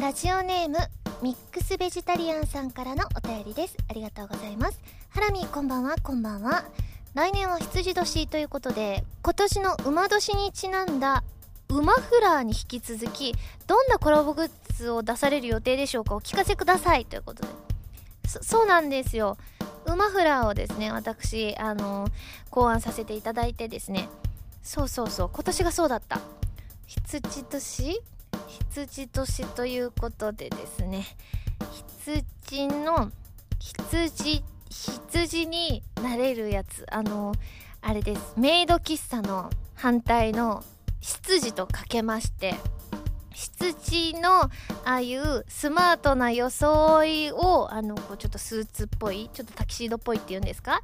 ラジオネームミックスベジタリアンさんからのお便りです。ありがとうございます。ハラミこんばんはこんばんは。来年は羊年ということで今年の馬年にちなんだ馬フラーに引き続きどんなコラボグッズを出される予定でしょうかお聞かせください。ということで。そうなんですよ。馬フラーをですね私あの考案させていただいてですね。そうそうそう今年がそうだった。羊年羊年ということでですね羊の羊羊になれるやつあのあれです。メイド喫茶の反対の執事とかけまして羊のああいうスマートな装いをあのこうちょっとスーツっぽいちょっとタキシードっぽいっていうんですか？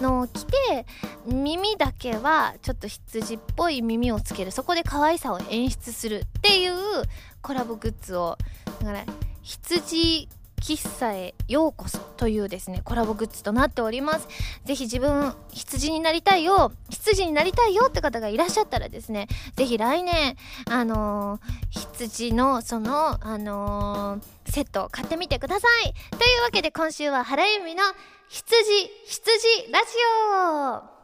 のを着て耳だけはちょっと羊っぽい耳をつける。そこで可愛さを演出するっていうコラボグッズを。だから羊喫茶へようこそというですね、コラボグッズとなっております。ぜひ自分、羊になりたいよ、羊になりたいよって方がいらっしゃったらですね、ぜひ来年、あのー、羊のその、あのー、セットを買ってみてください。というわけで今週は原由美の羊、羊ラジオ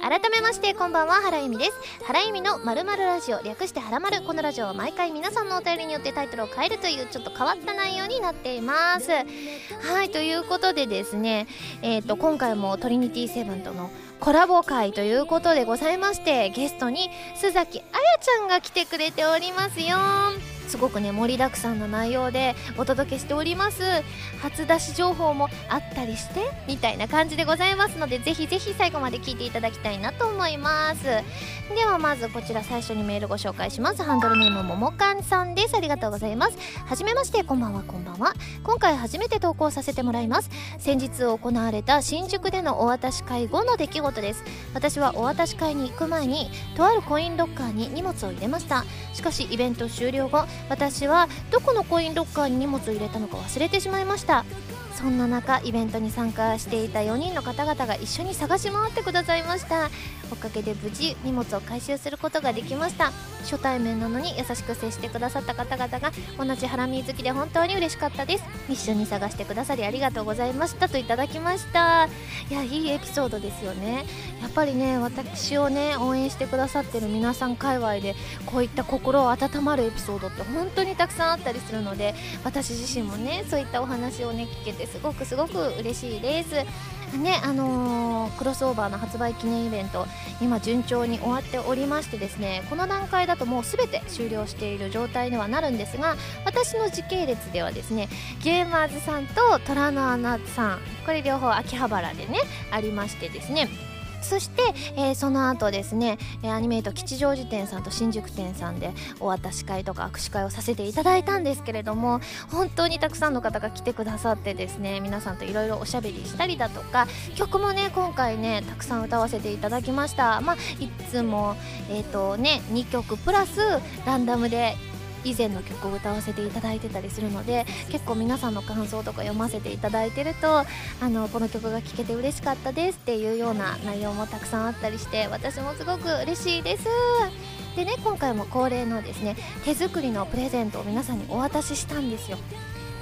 改めましてこんばんは原由美です。原由美のまるまるラジオ略してはらまるこのラジオは毎回皆さんのお便りによってタイトルを変えるというちょっと変わった内容になっています。はいということでですねえっ、ー、と今回もトリニティセブンとのコラボ会ということでございましてゲストに須崎あやちゃんが来てくれておりますよ。すごくね盛りだくさんの内容でお届けしております。初出し情報もあったりしてみたいな感じでございますのでぜひぜひ最後まで聞いていただきたいなと思います。ではまずこちら最初にメールご紹介します。ハンドルネームももかんさんです。ありがとうございます。はじめましてこんばんはこんばんは。今回初めて投稿させてもらいます。先日行われた新宿でのお渡し会後の出来事です。私はお渡し会に行く前にとあるコインロッカーに荷物を入れました。しかしイベント終了後私はどこのコインロッカーに荷物を入れたのか忘れてしまいました。そんな中イベントに参加していた4人の方々が一緒に探し回ってくださいました。おかげで無事荷物を回収することができました。初対面なのに優しく接してくださった方々が同じハラミ好きで本当に嬉しかったです。一緒に探してくださりありがとうございました。といただきました。いやいいエピソードですよね。やっぱりね私をね応援してくださってる皆さん界隈でこういった心を温まるエピソードって本当にたくさんあったりするので私自身もねそういったお話をね聞けてすごくすごく嬉しいです。ねあのー、クロスオーバーの発売記念イベント今順調に終わっておりましてですねこの段階だともう全て終了している状態にはなるんですが私の時系列ではですねゲーマーズさんと虎の穴さんこれ両方秋葉原でねありましてですねそして、えー、その後ですねアニメート吉祥寺店さんと新宿店さんでお渡し会とか握手会をさせていただいたんですけれども本当にたくさんの方が来てくださってですね皆さんといろいろおしゃべりしたりだとか曲もね今回ねたくさん歌わせていただきました。まあいつもえっ、ー、とね2曲プラスランダムで以前の曲を歌わせていただいてたりするので結構皆さんの感想とか読ませていただいてるとあのこの曲が聴けて嬉しかったですっていうような内容もたくさんあったりして私もすごく嬉しいです。でね今回も恒例のですね手作りのプレゼントを皆さんにお渡ししたんですよ。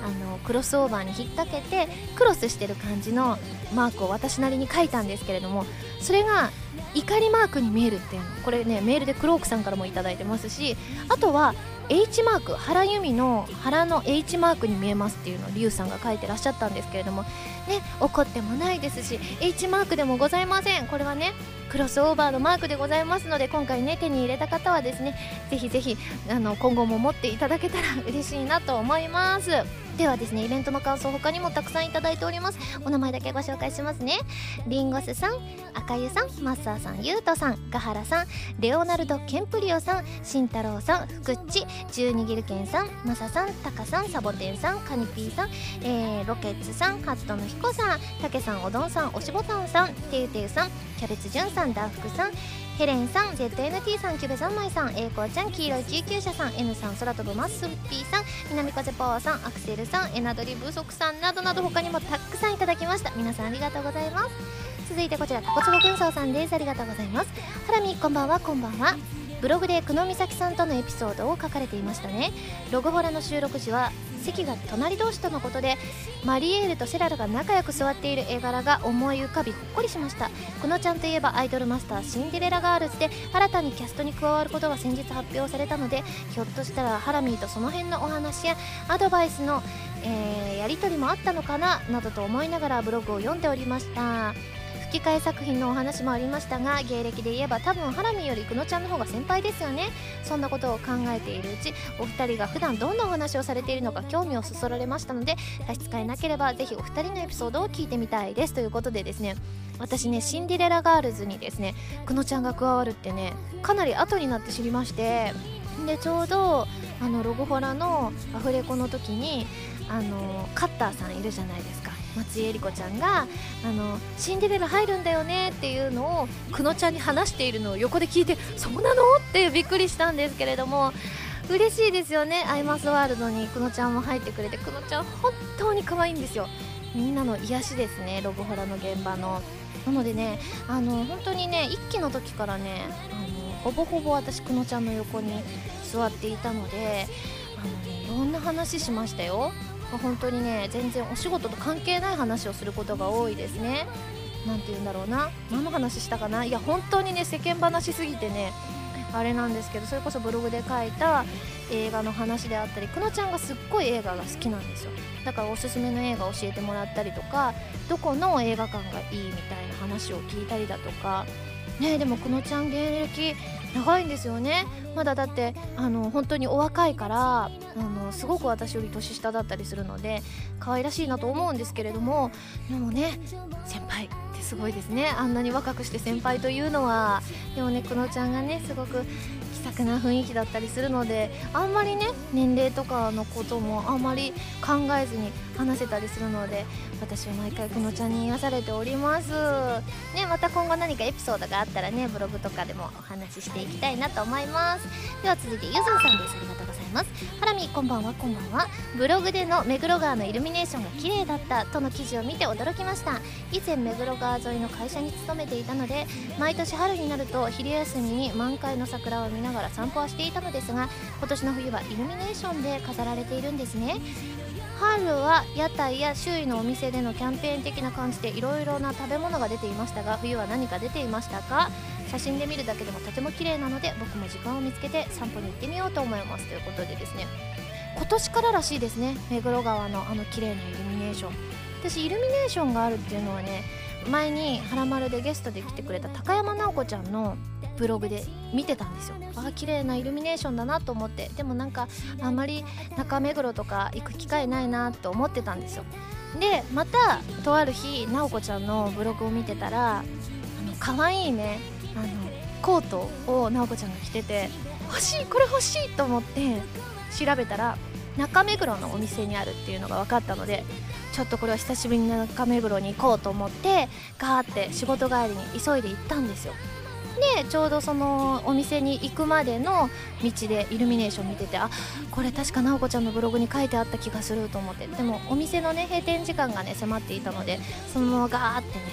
あのクロスオーバーに引っ掛けてクロスしてる感じのマークを私なりに書いたんですけれどもそれが怒りマークに見えるっていうの。これねメールでクロークさんからも頂いてますしあとは H マーク原由美の原の H マークに見えますっていうのをリュウさんが書いてらっしゃったんですけれどもね怒ってもないですし H マークでもございません。これはねクロスオーバーのマークでございますので今回ね手に入れた方はですねぜひぜひあの今後も持っていただけたら 嬉しいなと思います。ではですねイベントの感想他にもたくさんいただいております。お名前だけご紹介しますね。リンゴスさん赤ゆさんマッサーさんゆうとさんガハラさんレオナルド・ケンプリオさん慎太郎さん福っち十二ギルケンさんマサさんタカさんサボテンさんカニピーさん、えー、ロケッツさんハットのひこさんたけさんおどんさんおしぼたんさんてゆてゆさんキャベツじゅんさんダーフクさんヘレンさん ZNT さんキュベ三昧さん栄光ちゃん黄色い救急車さん N さん空飛ぶマッスンピーさん南風パワーさんアクセルさんエナドリブソクさんなどなど他にもたくさんいただきました。皆さんありがとうございます。続いてこちらタコツボ軍曹さんです。ありがとうございます。ハラミこんばんはこんばんは。ブログで久野美咲さんとのエピソードを書かれていましたね。ログホラの収録時は席が隣同士とのことでマリエールとセラルが仲良く座っている絵柄が思い浮かびほっこりしました。このちゃんといえばアイドルマスターシンデレラガールズで新たにキャストに加わることが先日発表されたのでひょっとしたらハラミーとその辺のお話やアドバイスの、えー、やり取りもあったのかななどと思いながらブログを読んでおりました。吹き替え作品のお話もありましたが芸歴で言えば多分ハラミよりくのちゃんの方が先輩ですよね。そんなことを考えているうちお二人が普段どんなお話をされているのか興味をそそられましたので差し支えなければぜひお二人のエピソードを聞いてみたいです。ということでですね私ねシンデレラガールズにですねくのちゃんが加わるってねかなり後になって知りましてでちょうどあのロゴホラのアフレコの時にあのカッターさんいるじゃないですか。松井絵里子ちゃんがあのシンデレラ入るんだよねっていうのをくのちゃんに話しているのを横で聞いてそうなの？ってびっくりしたんですけれども嬉しいですよね。アイマスワールドにくのちゃんも入ってくれてくのちゃん本当に可愛いんですよ。みんなの癒しですねログホラの現場の。なのでねあの本当にね1期の時からねあのほぼほぼ私くのちゃんの横に座っていたのであの、ね、いろんな話しましたよ。本当にね全然お仕事と関係ない話をすることが多いですね。何て言うんだろうな。何の話したかな。いや本当にね世間話すぎてねあれなんですけどそれこそブログで書いた映画の話であったりくのちゃんがすっごい映画が好きなんですよ。だからおすすめの映画教えてもらったりとかどこの映画館がいいみたいな話を聞いたりだとか。ねでもくのちゃん芸歴長いんですよね。まだだってあの本当にお若いからあのすごく私より年下だったりするので可愛らしいなと思うんですけれどもでもね先輩ってすごいですね。あんなに若くして先輩というのは。でもねくのちゃんがねすごく気さくな雰囲気だったりするのであんまりね年齢とかのこともあんまり考えずに話せたりするので私は毎回このちゃんに癒されております。ねまた今後何かエピソードがあったらねブログとかでもお話ししていきたいなと思います。では続いてゆずさんです。ありがとうございます。ます。ハラミこんばんはこんばんは。ブログでの目黒川のイルミネーションが綺麗だったとの記事を見て驚きました。以前目黒川沿いの会社に勤めていたので毎年春になると昼休みに満開の桜を見ながら散歩はしていたのですが今年の冬はイルミネーションで飾られているんですね。春は屋台や周囲のお店でのキャンペーン的な感じでいろいろな食べ物が出ていましたが冬は何か出ていましたか？写真で見るだけでもとても綺麗なので僕も時間を見つけて散歩に行ってみようと思います。ということでですね今年かららしいですね。目黒川のあの綺麗なイルミネーション。私イルミネーションがあるっていうのはね前に「はらまる」でゲストで来てくれた高山直子ちゃんのブログで見てたんですよ。あ綺麗なイルミネーションだなと思って。でもなんかあんまり中目黒とか行く機会ないなと思ってたんですよ。でまたとある日直子ちゃんのブログを見てたらあの可愛いねあのコートを直子ちゃんが着てて欲しいこれ欲しいと思って調べたら中目黒のお店にあるっていうのが分かったのでちょっとこれは久しぶりに中目黒に行こうと思ってガーって仕事帰りに急いで行ったんですよ。でちょうどそのお店に行くまでの道でイルミネーション見ててあこれ確か直子ちゃんのブログに書いてあった気がすると思って。でもお店のね閉店時間がね迫っていたのでそのままガーってね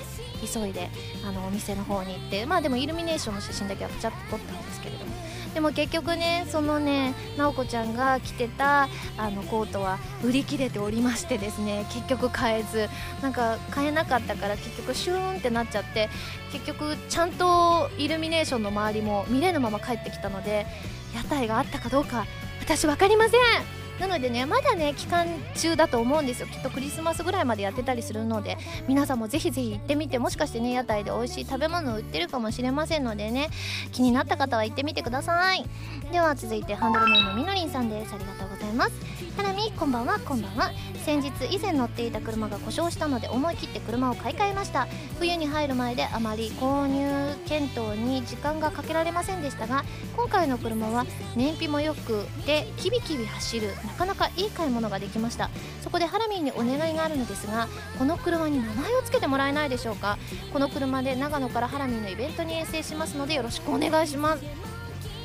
急いであのお店の方に行ってまあでもイルミネーションの写真だけはプチャっと撮ったんですけれども。でも結局ねそのね直子ちゃんが着てたあのコートは売り切れておりましてですね結局買えず。なんか買えなかったから結局シューンってなっちゃって結局ちゃんとイルミネーションの周りも見れぬまま帰ってきたので屋台があったかどうか私分かりません。のでねまだね期間中だと思うんですよ。きっとクリスマスぐらいまでやってたりするので。皆さんもぜひぜひ行ってみてもしかしてね屋台で美味しい食べ物を売ってるかもしれませんのでね。気になった方は行ってみてください。では続いてハンドルネームみのりんさんです。ありがとうございます。ハラミこんばんはこんばんは。先日以前乗っていた車が故障したので思い切って車を買い替えました。冬に入る前であまり購入検討に時間がかけられませんでしたが今回の車は燃費も良くてキビキビ走るなかなかいい買い物ができました。そこでハラミーにお願いがあるのですがこの車に名前を付けてもらえないでしょうか。この車で長野からハラミーのイベントに遠征しますのでよろしくお願いします。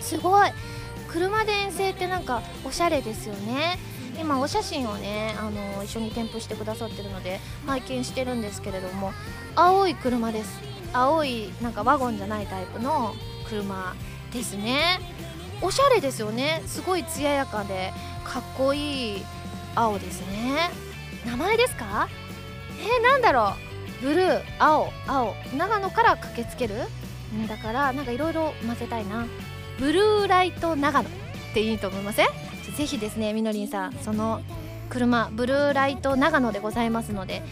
すごい。車で遠征ってなんかおしゃれですよね。今お写真をねあの一緒に添付してくださってるので拝見してるんですけれども青い車です。青いなんかワゴンじゃないタイプの車ですね。おしゃれですよね。すごい艶やかでかっこいい青ですね。名前ですか？えー、なんだろう。ブルー青青。長野から駆けつける？んだからなんかいろいろ混ぜたいな。ブルーライト長野っていいと思いません？ぜひですねみのりんさんその車ブルーライト長野でございますので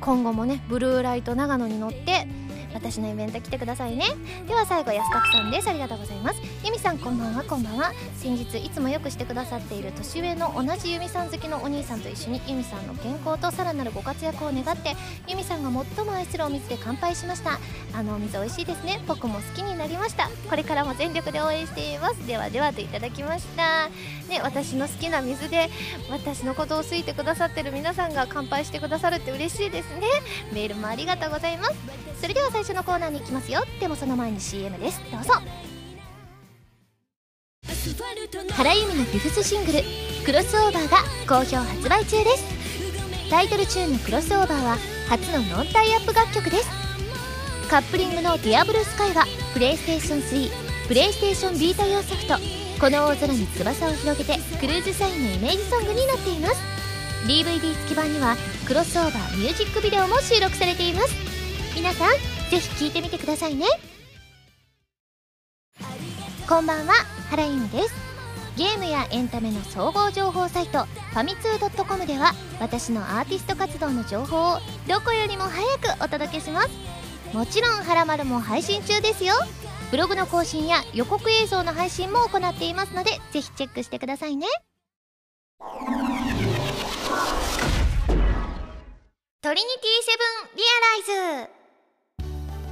今後もねブルーライト長野に乗って私のイベント来てくださいね。では最後安拓さんです。ありがとうございます。ゆみさんこんばんは。こんばんは。先日いつもよくしてくださっている年上の同じゆみさん好きのお兄さんと一緒にゆみさんの健康とさらなるご活躍を願ってゆみさんが最も愛するお水で乾杯しました。あのお水美味しいですね。僕も好きになりました。これからも全力で応援しています。ではではといただきました。ね私の好きな水で私のことを好いてくださってる皆さんが乾杯してくださるって嬉しいですね。メールもありがとうございます。それでは最初のコーナーに行きますよ。でもその前に CM です。どうぞ。原由美のフィフスシングル「クロスオーバー」が好評発売中です。タイトルチューンの「クロスオーバー」は初のノンタイアップ楽曲です。カップリングの「ディアブルスカイはプレイステーション3プレイステーションビータ用ソフト「この大空に翼を広げて」クルーズサインのイメージソングになっています。DVD 付き版にはクロスオーバーミュージックビデオも収録されています。皆さんぜひ聴いてみてくださいね。こんばんは原由美です。ゲームやエンタメの総合情報サイトファミツー .com では私のアーティスト活動の情報をどこよりも早くお届けします。もちろん「はらまる」も配信中ですよ。ブログの更新や予告映像の配信も行っていますのでぜひチェックしてくださいね。トリニティセブンリアライズ。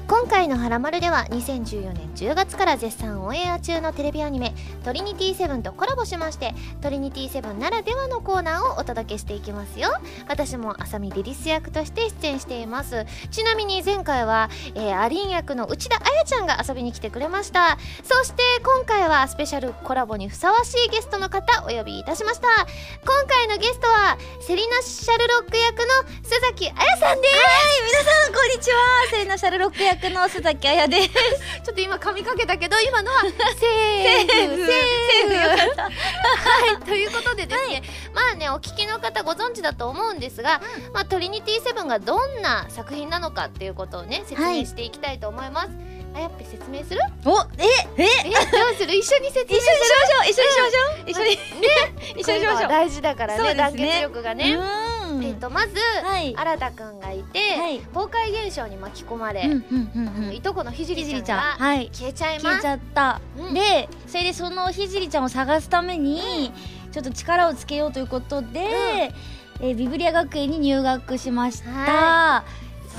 今回の「はらまる」では2014年10月から絶賛オンエア中のテレビアニメ「トリニティセブン」とコラボしましてトリニティセブンならではのコーナーをお届けしていきますよ。私も浅見リリス役として出演しています。ちなみに前回は、えー、アリン役の内田彩ちゃんが遊びに来てくれました。そして今回はスペシャルコラボにふさわしいゲストの方お呼びいたしました。今回のゲストはセリナ・シャルロック役の洲崎綾さんです。はい皆さんこんにちは。セリナ・シャルロック役の洲崎綾です。ちょっと今噛みかけたけど今のは セーフ。セーフ。セーフ。よかったはい。ということでですね、まあねお聞きの方ご存知だと思うんですが、まあ、トリニティセブンがどんな作品なのかっていうことをね説明していきたいと思います、あやっぱ説明する？おえええどうする？一緒に説明一緒にしましょう。一緒にしましょう。一緒に。ね。一緒にしましょう。大事だからねね団結力がね、うん。えっとまず、はい。新田くんがいて、はい。崩壊現象に巻き込まれ、うんうんうんいとこのひじりちゃんがはい。消えちゃいます。消えちゃった、うん。でそれでそのひじりちゃんを探すために、ちょっと力をつけようということで、えービブリア学園に入学しました、は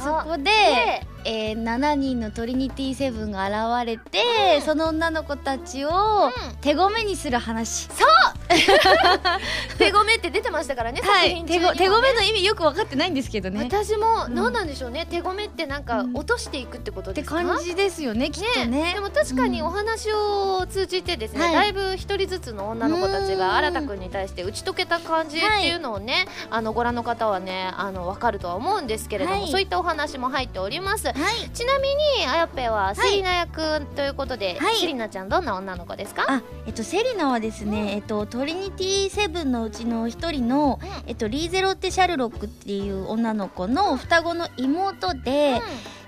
そこででえー7人のトリニティセブンが現れて、うん。その女の子たちをうん。手ごめにする話、手ごめって出てましたからね、はい。手ご手ごめの意味よく分かってないんですけどね。私もうん。何なんでしょうね、手ごめってなんかうん。落としていくってことってですか？感じですよねきっとね。でも確かにうん。お話を通じてですね、はい。だいぶ一人ずつの女の子たちうん。が新田くんに対して打ち解けた感じっていうのをね、あのご覧の方はねあの分かるとは思うんですけれども、はい。そういったお話も入っております。はいちなみにあやっぺはセリナ役ということで、はい。セリナちゃんどんな女の子ですか、あえっとセリナはですね、えっとトリニティセブンのうちの一人の、えっとリーゼロッテ・シャルロックっていう女の子の双子の妹で、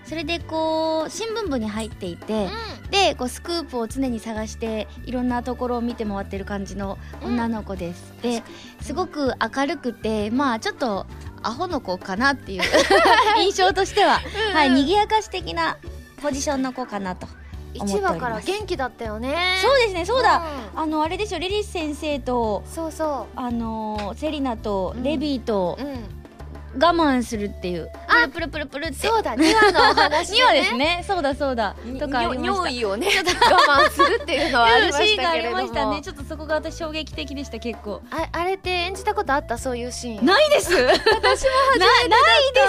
それでこう新聞部に入っていて、でこうスクープを常に探していろんなところを見て回ってる感じの女の子です、ですごく明るくてまあちょっとアホの子かなっていう。印象としては、うんはい賑やかし的なポジションの子かなと思っており1ます。話から元気だったよね。そうですねそうだ、ん。あのあれですよリリス先生とそうそあのーセリナとうん。レビーとう、うん、我慢するっていう、あプルプルプルって。そうだ2話のお話2話 ですね。そうだそうだ。にとかありました。尿意をね我慢するっていうのはありま シーンがありしたけれどもましたね。ちょっとそこが私衝撃的でした結構。ああれって演じたことあった？そういうシーン。ないです。私も初めてないで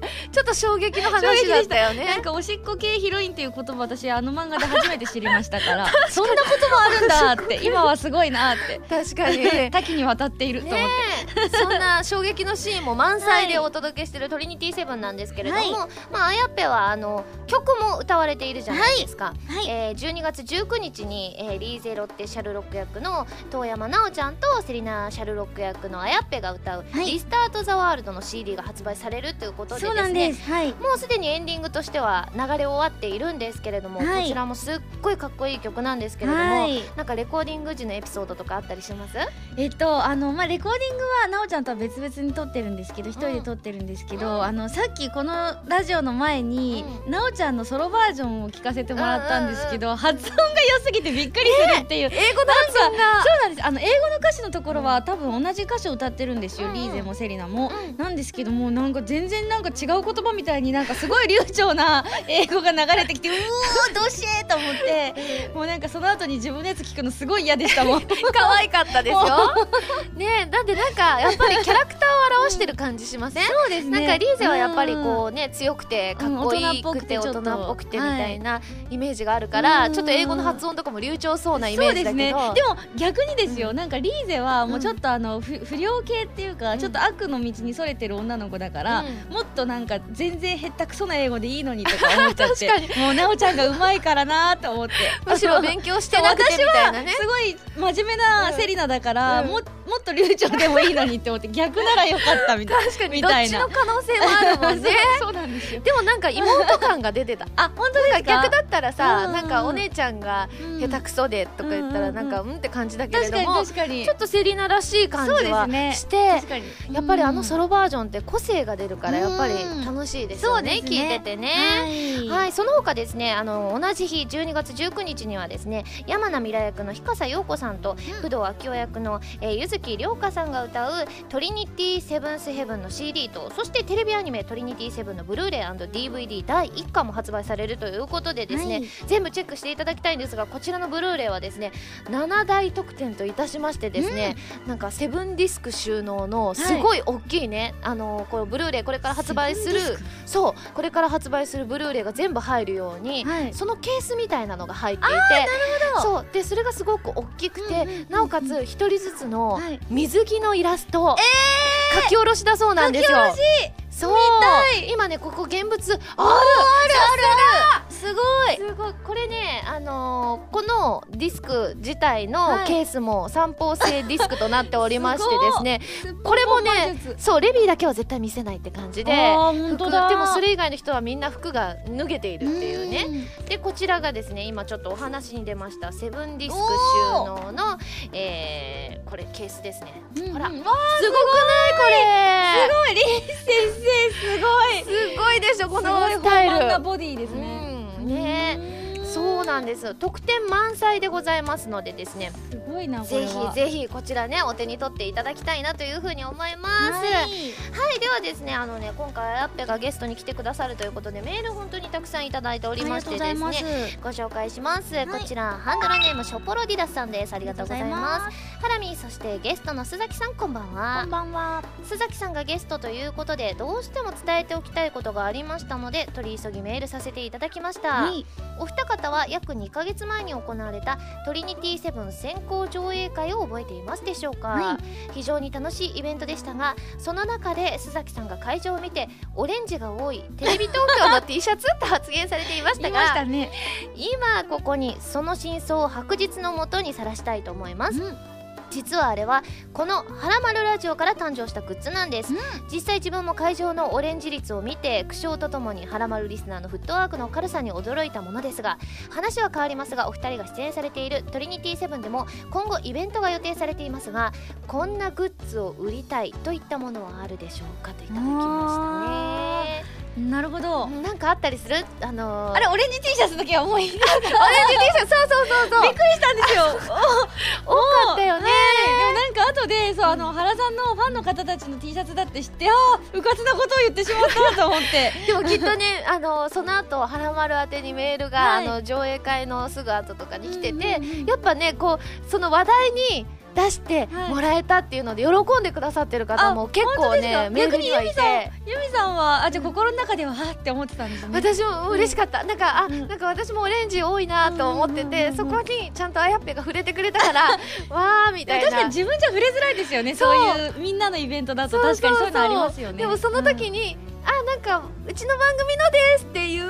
す。ちょっと衝撃の話だったよなんねかおしっこ系ヒロインっていう言葉私あの漫画で初めて知りましたから。そんなこともあるんだって今はすごいなって。確かに。ね多岐にわたっていると思って、え。そんな衝撃のシーンも満載でお届けしてるトリニティセブンなんですけれども、まああやっぺはあの曲も歌われているじゃないですか、はい。えー12月19日に、えーリーゼロッテ・シャルロック役の遠山奈緒ちゃんとセリナ・シャルロック役のあやっぺが歌う「はい。リスタート・ザ・ワールド」の CD が発売されるということでですねそうなんです。はい。もうすでにエンディングとしては流れ終わっているんですけれども、はい。こちらもすっごいかっこいい曲なんですけれども、はい。なんかレコーディング時のエピソードとかあったりします？えっとあのまあレコーディングはなおちゃんとは別々に撮ってるんですけど一人で撮ってるんですけど、うん。あのさっきこのラジオの前に、うなおちゃんのソロバージョンを聞かせてもらったんですけど、発音が良すぎてびっくりするっていう、英語の発音が。そうなんです。あの英語の歌詞のところは多分同じ歌詞を歌ってるんですよ、うん。リーゼもセリナも、うん。なんですけどもなんか全然なんか違う言葉みたいになんかすごい流暢な英語が流れてきてうおーどうしえと思って。もうなん。かその後に自分のやつ聞くのすごい嫌でしたもん可愛かったですよねえだってなんかやっぱりキャラクターを表してる感じしません、そうですなんかリーゼはやっぱりこうね強くてかっこいいくて大うん大人っぽくてみたいなイメージがあるから、うん。ちょっと英語の発音とかも流暢そうなイメージだけど。ね。でも逆にですよ、なんかリーゼはもうちょっとあの、不不良系っていうか、うん。ちょっと悪の道にそれてる女の子だから、うん。もっとなんか全然へったくそな英語でいいのにとか思っちゃって確もうなおちゃんがうまいからなと思って。むしろ勉強してなくてみたいなねすごい真面目なセリナだから、うんももっと流暢でもいいのにって思って逆ならよかったみたい確かにどっちの可能性もあるもんね。そうなんですよ。でもなんか妹感が出てた。あ本当ですか？逆だったらさ、うんなんかお姉ちゃんがうん。下手くそでとか言ったらなんかうんって感じだけれども確かにちょっとセリナらしい感じはして、確かに。やっぱりあのソロロバージョンって個性が出るからやっぱりうん楽しいですよね,、ね。聞いててね。はい、はい、その他ですねあの同じ日12月19日にはですね山名未来役の日笠陽子さんと工藤昭夫役の、えー、柚木涼香さんが歌う「トリニティセブンスヘブン」の CD とそしてテレビアニメ「トリニティセブン」のブルーレイ &DVD 第1巻も発売されるということでですね、はい。全部チェックしていただきたいんですがこちらのブルーレイはですね7大特典といたしましてですね、なんかセブンディスク収納のすごい大きいね、あのこのブルーレイこれから発売するそうこれから発売するブルーレイが全部入るように、はい。そのケースみたいなのが入っていてほど。そうでそれがすごく大きくて、うんうんうんうん。なおかつ一人ずつのはい。水着のイラスト、書き下ろろしだそうなんですよ。書き下ろしそう。今ねここ現物あるあるある。すごい。すごい。これねあのーこのディスク自体のはい。ケースも三方性ディスクとなっておりましてですね。すこれもねそうレビーだけは絶対見せないって感じで服でもそれ以外の人はみんな服が脱げているっていうね。でこちらがですね今ちょっとお話に出ましたセブンディスク収納の、えーこれケースですね。うんうん。ほら。すごくない？これ。すごい。リン先生すごい。すごいでしょこのスタイル。なボディですね。うん。ねそうなんです。特典満載でございますのでですね。すごいなこぜひぜひこちらねお手に取っていただきたいなというふうに思います。はい。はい、ではですねあのね今回アッペがゲストに来てくださるということでメール本当にたくさんいただいておりましてですねご紹介します、い。こちらハンドルネームショポロディダスさんです。ありがとうございます。ハラミそしてゲストの須崎さんこんばんは。こんばんは。須崎さんがゲストということでどうしても伝えておきたいことがありましたので取り急ぎメールさせていただきました、はい。お二方は約2ヶ月前に行われたトリニティセブン先行上映会を覚えていますでしょうか、は非常に楽しいイベントでしたがその中で須崎さんが会場を見てオレンジが多い テレビ東京の T シャツと発言されていましたいましたがね。今ここにその真相を白日のもとにさらしたいと思います。うん実はあれはこの「はらまるラジオ」から誕生したグッズなんです、うん。実際自分も会場のオレンジ率を見て苦笑とともにはらまるリスナーのフットワークの軽さに驚いたものですが話は変わりますがお二人が出演されているトリニティセブンでも今後イベントが予定されていますがこんなグッズを売りたいといったものはあるでしょうかといただきましたねなるほど。なんかあったりする？あのー、あれオレンジ T シャツの時はもうい。い オレンジ T シャツそうそうそうそう。びっくりしたんですよ。多かったよね。でもなんか後でそうあの原さんのファンの方たちの T シャツだって知ってああうかつなことを言ってしまったと思って。でもきっとねあのその後はらまる宛てにメールが、はい。あの上映会のすぐ後とかに来てて、やっぱねこうその話題に出してはい。もらえたっていうので喜んでくださってる方もあ結構ねメールにはい逆にてユミさんはあじゃあ心の中でははって思ってたんですね私も嬉しかった、なんかあ、うん。なんか私もオレンジ多いなと思ってて、そこにちゃんとあやっぺが触れてくれたから わーみたいな。確かに自分じゃ触れづらいですよねそういうみんなのイベントだと。確かにそういうのありますよね。でもその時に、なんかうちの番組のですっていう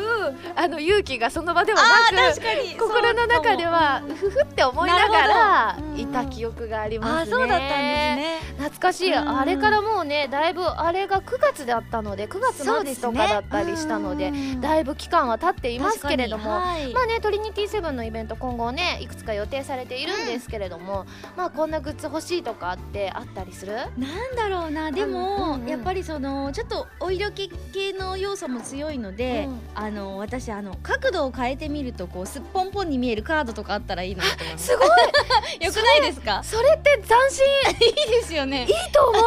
あの勇気がその場ではなく心の中ではうふふって思いながらいた記憶がありますね。あそうだったんですね。懐かしい、うん。あれからもうねだいぶあれが9月だったので9月末とかだったりしたのでだいぶ期間は経っていますけれども、はい。まあねトリニティセブンのイベント今後ねいくつか予定されているんですけれども、まあこんなグッズ欲しいとかってあったりする？なんだろうな。でも、うんうん。やっぱりそのちょっとお色気系の要素も強いので、うん。あの私あの角度を変えてみるとこうすっぽんぽんに見えるカードとかあったらいいなと思います。すごい。よくないですか？それって斬新。いいですよね。いいと思う。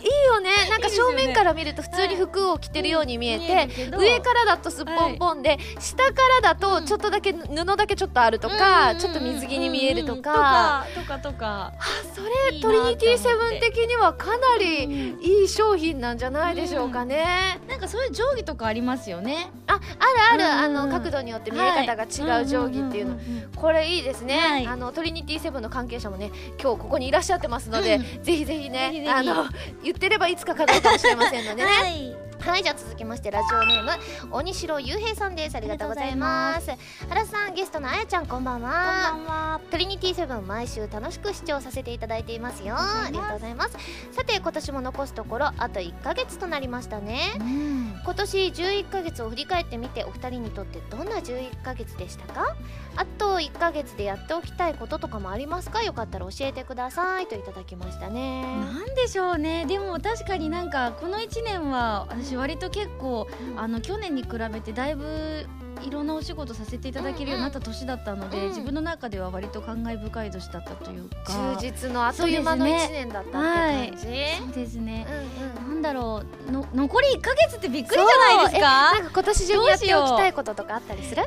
いいよね。なんか正面から見ると普通に服を着てるように見えて、見えるけど。上からだとすっぽんぽんで、下からだとちょっとだけ布だけちょっとあるとか、ちょっと水着に見えるとか、とかとかそれトリニティセブン的にはかなりいい商品なんじゃないでしょうかね、なんかそういう定規とかありますよね。ああるある、うんあの角度によって見え方が違う定規っていうの、これいいですね、はい。あのトリニティセブンの関係者もね今日ここにいらっしゃってますので、うぜひぜひねあの言ってればいつか叶うかもしれませんのでね。はいはいじゃあ続きましてラジオネーム鬼城雄平さんです。ありがとうございます。原さんゲストのあやちゃんこんばんは。は。トリニティセブン毎週楽しく視聴させていただいていますよ。ありがとうございます。さて今年も残すところあと1ヶ月となりましたね。うん。今年11ヶ月を振り返ってみてお二人にとってどんな11ヶ月でしたか？あと1ヶ月でやっておきたいこととかもありますか？よかったら教えてください。といただきましたね。なんでしょうね。でも確かになんかこの1年は私割と結構あの去年に比べてだいぶいろんなお仕事させていただけるようになった年だったので、うん自分の中では割と感慨深い年だったというか。充実のあっという間の1年だったって感じ、そうですね。うんうん。なんだろう。の残り1ヶ月ってびっくりじゃないですか？なんか今年中にやっておきたいこととかあったりする？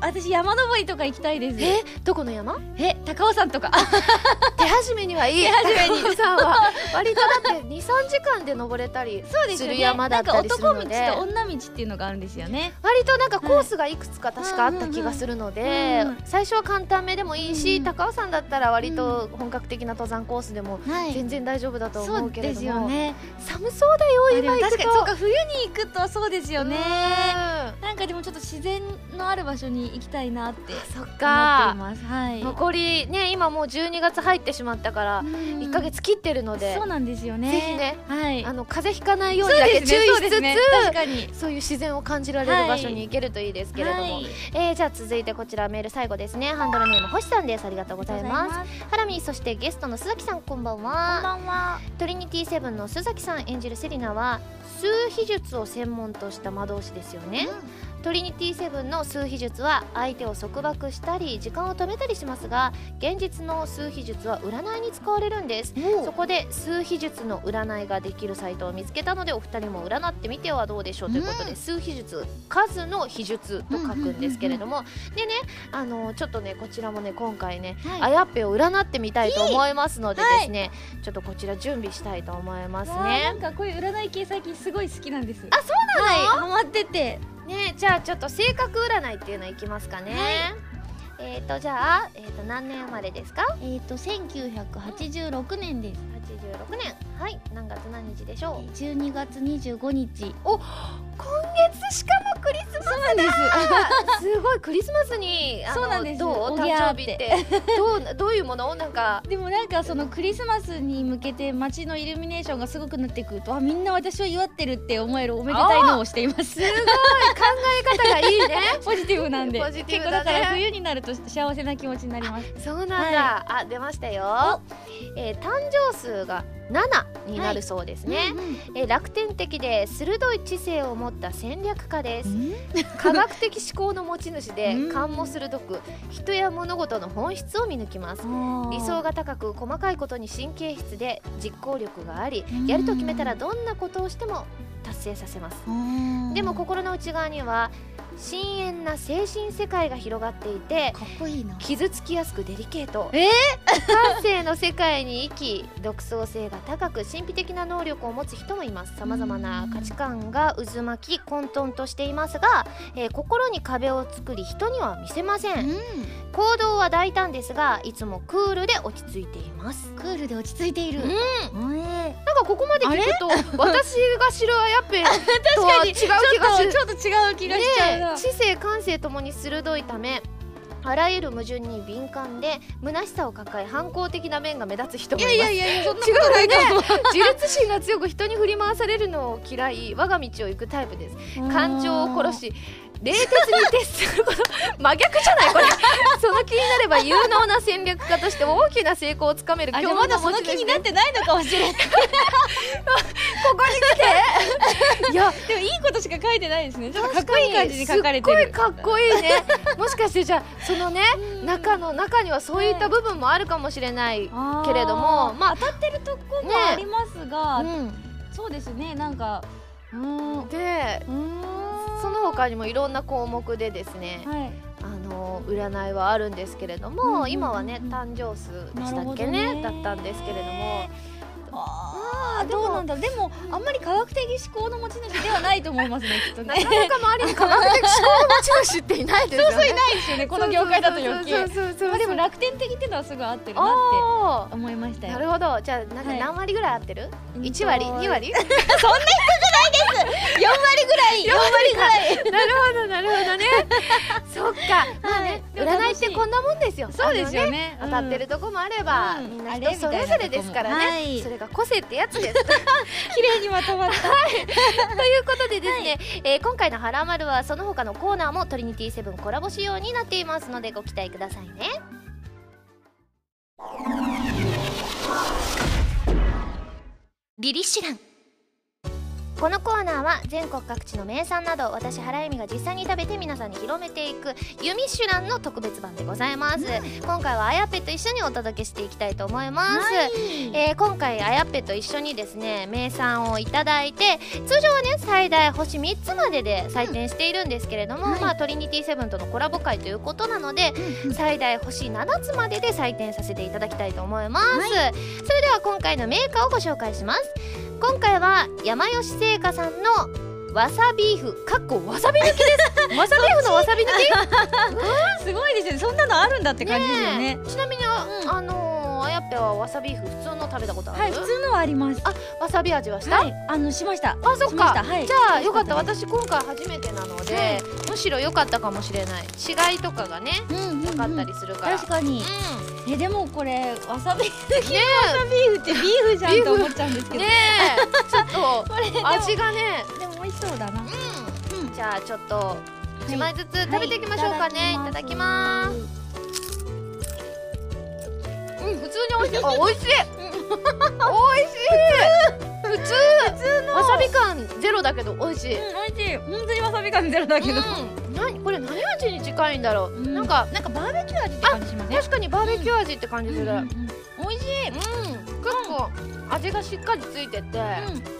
私山登りとか行きたいです。えどこの山？え高尾山とか。手始めにはいい。手始めに。は割とだって23時間で登れたりする山だったりするので。なんか男道と女道っていうのがあるんですよね。割となんかコースがいくつか確かあった気がするので、うんうんうん最初は簡単めでもいいし、うん。高尾山だったら割と本格的な登山コースでもは全然大丈夫だと思うけれども、よね。寒そうだよ今行くと。そうか冬に行くとそうですよね。うん。なんかでもちょっと自然のある場所に行きたいなって思っています。はい。残りね今もう12月入ってしまったから1 1ヶ月切ってるので、そうなんですよね。ぜひねはい。あの風邪ひかないようにだけ注意しつつ、そうね。確かに。そういう自然を感じられる場所に行けるといいですけれども、はい。えーじゃあ続いてこちらメール最後ですね。ハンドルネーム星さんです。ありがとうございます。ハラミそしてゲストの須崎さんこんばんこんばはんは。トリニティセブンの須崎さん演じるセリナは数秘術を専門とした魔導士ですよね、トリニティセブンの数秘術は相手を束縛したり時間を止めたりしますが現実の数秘術は占いに使われるんです。そこで数秘術の占いができるサイトを見つけたのでお二人も占ってみてはどうでしょうということで、うん。数秘術数の秘術と書くんですけれども、でねあのちょっとねこちらもね今回ね、はい。あやっぺを占ってみたいと思いますのでですね、ちょっとこちら準備したいと思いますね。なんかこういう占い系最近すごい好きなんです。あそうなの、はいハマっててねじゃあちょっと性格占いっていうのいきますかね、えっ、とじゃあ、えー、と何年生まれですか？えっと1986年です。86年。はい。何月何日でしょう？12月25日。今月しかもなんです。だすごいクリスマスにそうなんです。どう？誕生日って。てどう？どういうもの？なんかでもなんかそのクリスマスに向けて街のイルミネーションがすごくなってくるとあみんな私を祝ってるって思えるおめでたいのをしています。すごい。考え方がいいね。ポジティブなんで。ポジティ結構だから冬になると幸せな気持ちになります。そうなんだ、あ出ましたよ、えー誕生数が7になるそうですね、えー楽天的で鋭い知性を持った戦略家です。科学的思考の持ち主でうん。勘も鋭く人や物事の本質を見抜きます。理想が高く細かいことに神経質で実行力がありうん。やると決めたらどんなことをしても達成させます。でも心の内側には深遠な精神世界が広がっていてかっこいいな。傷つきやすくデリケート。え感性の世界に生き独創性が高く神秘的な能力を持つ人もいます。さまざまな価値観が渦巻き混沌としていますが、えー心に壁を作り人には見せません。行動は大胆ですがいつもクールで落ち着いています。クールで落ち着いている。うん。えなんかここまで聞くと 私が知るあやっぺとは違う気がする。ちょっと違う気がしちゃうな、ね知性感性ともに鋭いためあらゆる矛盾に敏感で虚しさを抱え反抗的な面が目立つ人もいます。いやいやいやそんな違ことない。かも、自立心が強く人に振り回されるのを嫌い我が道を行くタイプです。感情を殺し冷徹に徹すること真逆じゃない？これ。その気になれば有能な戦略家として大きな成功をつかめる今日もまだその気になってないのかもしれないここに来て？いやでもいいことしか書いてないですね。ちょっとかっこいい感じに書かれてすっごるいかっこいいね。もしかしてじゃあそのね中の中にはそういった部分もあるかもしれない、けれどもまあ当たってるとこもねありますが、うんそうですねなんかうーん。うでその他にもいろんな項目でですねはい。あの占いはあるんですけれども、うんうんうん今はね誕生数でしたっけねね。だったんですけれどもあーどうなんだでもあんまり科学的思考の持ち主ではないと思いますねきっとなねかなか周りに科学的思考の持ち主っていないですよね。そうそういないですよねこの業界だと余計。まあでも楽天的っていうのはすごい合ってるなっあて思いましたよ。ーなるほど。じゃあなんかはい。何割ぐらい合ってる、一割？二割？4割ぐらい。4割ぐらい。なるほどなるほどね。そっか。まあね占いってこんなもんですよ。そうですよね。当たってるとこもあれば、うん。みんな人それぞれですからね、それが個性ってやつです。綺麗にまとまった。ということでですね、えー今回の「はらまる」はその他のコーナーもトリニティセブンコラボ仕様になっていますのでご期待くださいね。リリシュランこのコーナーは全国各地の名産など私原由美が実際に食べて皆さんに広めていく「ユミシュラン」の特別版でございます、今回はあやぺと一緒にお届けしていきたいと思います、えー今回あやっぺと一緒にですね名産をいただいて通常はね最大星3つまでで採点しているんですけれども、はい。まあトリニティセブンとのコラボ会ということなので最大星7つまでで採点させていただきたいと思います、それでは今回のメーカーをご紹介します今回は山吉製菓さんのわさビーフかっこわさび抜きです。わさビーフのわさび抜き？すごいですよね。そんなのあるんだって感じですよね。え。ちなみにあ,、うん。あのーあやっぺはわさビーフ普通の食べたことある、はい普通のはあります。あわさび味はした、はい。あのしました。あそっか。た。はい。じゃあよかった。私今回初めてなので、むしろ良かったかもしれない。違いとかがねうん分かったりするから、確かに。うえでもこれわさび抜きねのわさビーフってビーフじゃんと思っちゃうんですけど。んねえ。ちょっと 味がね。でも美味しそうだな。うん。じゃあちょっと1枚ずつ食べていきましょうかね、い、ただきます。うん普通に 美味しい。あ 美味しい。美味しい普通普通の。わさび感ゼロだけど美味しい。うん美味しい。本当にわさび感ゼロだけど。うん、何これ何味に近いんだろう、うん。なんかなんかバーベキュー味って感じしますね。確かにバーベキュー味って感じする、うんうんうんうん。美味しい結構味がしっかりついてて、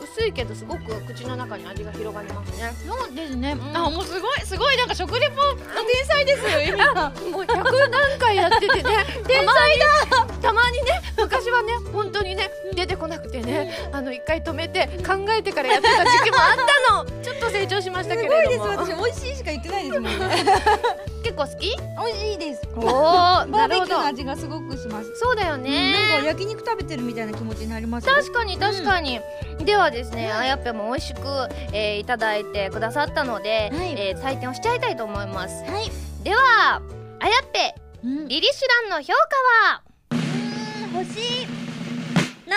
薄いけどすごく口の中に味が広がりますね。そうですね、ん。あもうすごいすごいなんか食レポの天才ですよゆみさんもう100何回やっててね。天才だ たまにね昔はね本当にね出てこなくてねあの一回止めて考えてからやってた時期もあったの。ちょっと成長しましたけれども。美味しいしか言ってないですもんね。結構好き？美味しいです。おおバーベキューなるほど。の味がすごくします。そうだよね、なんか焼肉食べてるみたいな気持ちになりますよ確かに確かに、ではですね、あやっぺも美味しく、えーいただいてくださったので、はい。えー採点をしちゃいたいと思います。はい。ではあやっぺうん。リリシュランの評価は？星7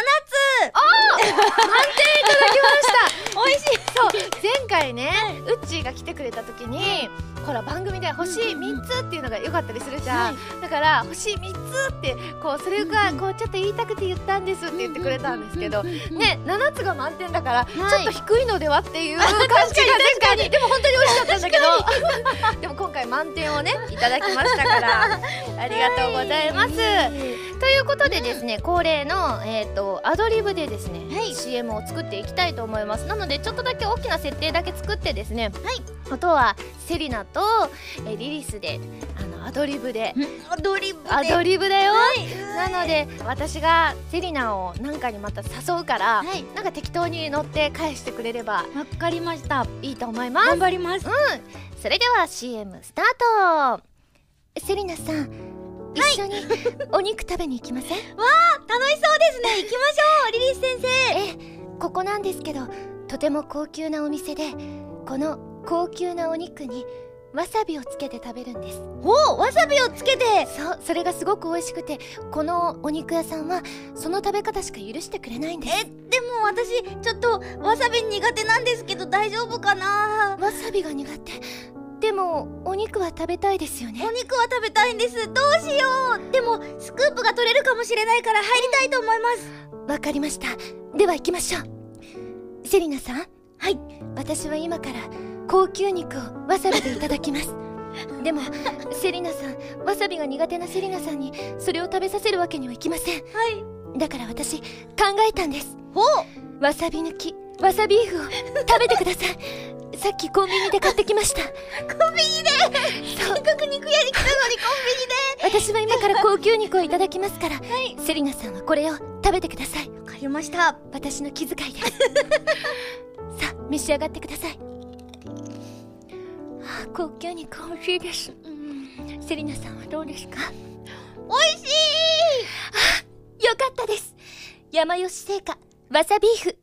美味しいそう前回ね、ウッチーが来てくれた時に、ほら番組で星3つっていうのが良かったりするじゃん、だから星3つってこうそれがこうちょっと言いたくて言ったんですって言ってくれたんですけど、ね7つが満点だから、ちょっと低いのではっていう感じ。が前回に。でも本当に美味しかったんだけど。でも今回満点をねいただきましたから ありがとうございます。ということでですね恒例の、えー、とアドリブでですね、はい。CM を作っていきたいと思います。なのでちょっとだけ大きな設定だけ作ってですね、あとはセリナと、えーリリスであのアドリブで。アドリブで。アドリブだよ、はい。なので私がセリナを何かにまた誘うから、はい。なんか適当に乗って返してくれればわかりました。いいと思います。頑張ります。それでは CM スタート。セリナさん、一緒にお肉食べに行きません？楽しそうですね。行きましょうリリース先生。えここなんですけどとても高級なお店でこの高級なお肉にわさびをつけて食べるんです。おわさびをつけて。そうそれがすごく美味しくてこのお肉屋さんはその食べ方しか許してくれないんです。えでも私ちょっとわさび苦手なんですけど大丈夫かな？わさびが苦手でもお肉は食べたいですよね。お肉は食べたいんです。どうしよう。でもスクープが取れるかもしれないから入りたいと思います。わかりました。では行きましょう。セリナさん。はい。私は今から高級肉をわさびでいただきます。でもセリナさん。わさびが苦手なセリナさんにそれを食べさせるわけにはいきません。はい。だから私考えたんです。おわさび抜きわさビーフを食べてくださいさっきコンビニで買ってきました。コンビニで？せっかく肉屋に来たのにコンビニで？私は今から高級肉をいただきますから、セリナさんはこれを食べてください。わかりました。私の気遣いで。す さあ召し上がってください。あ高級肉美味しいです。うん。セリナさんはどうですか？美味しい！よかったです。山吉製菓わさビーフ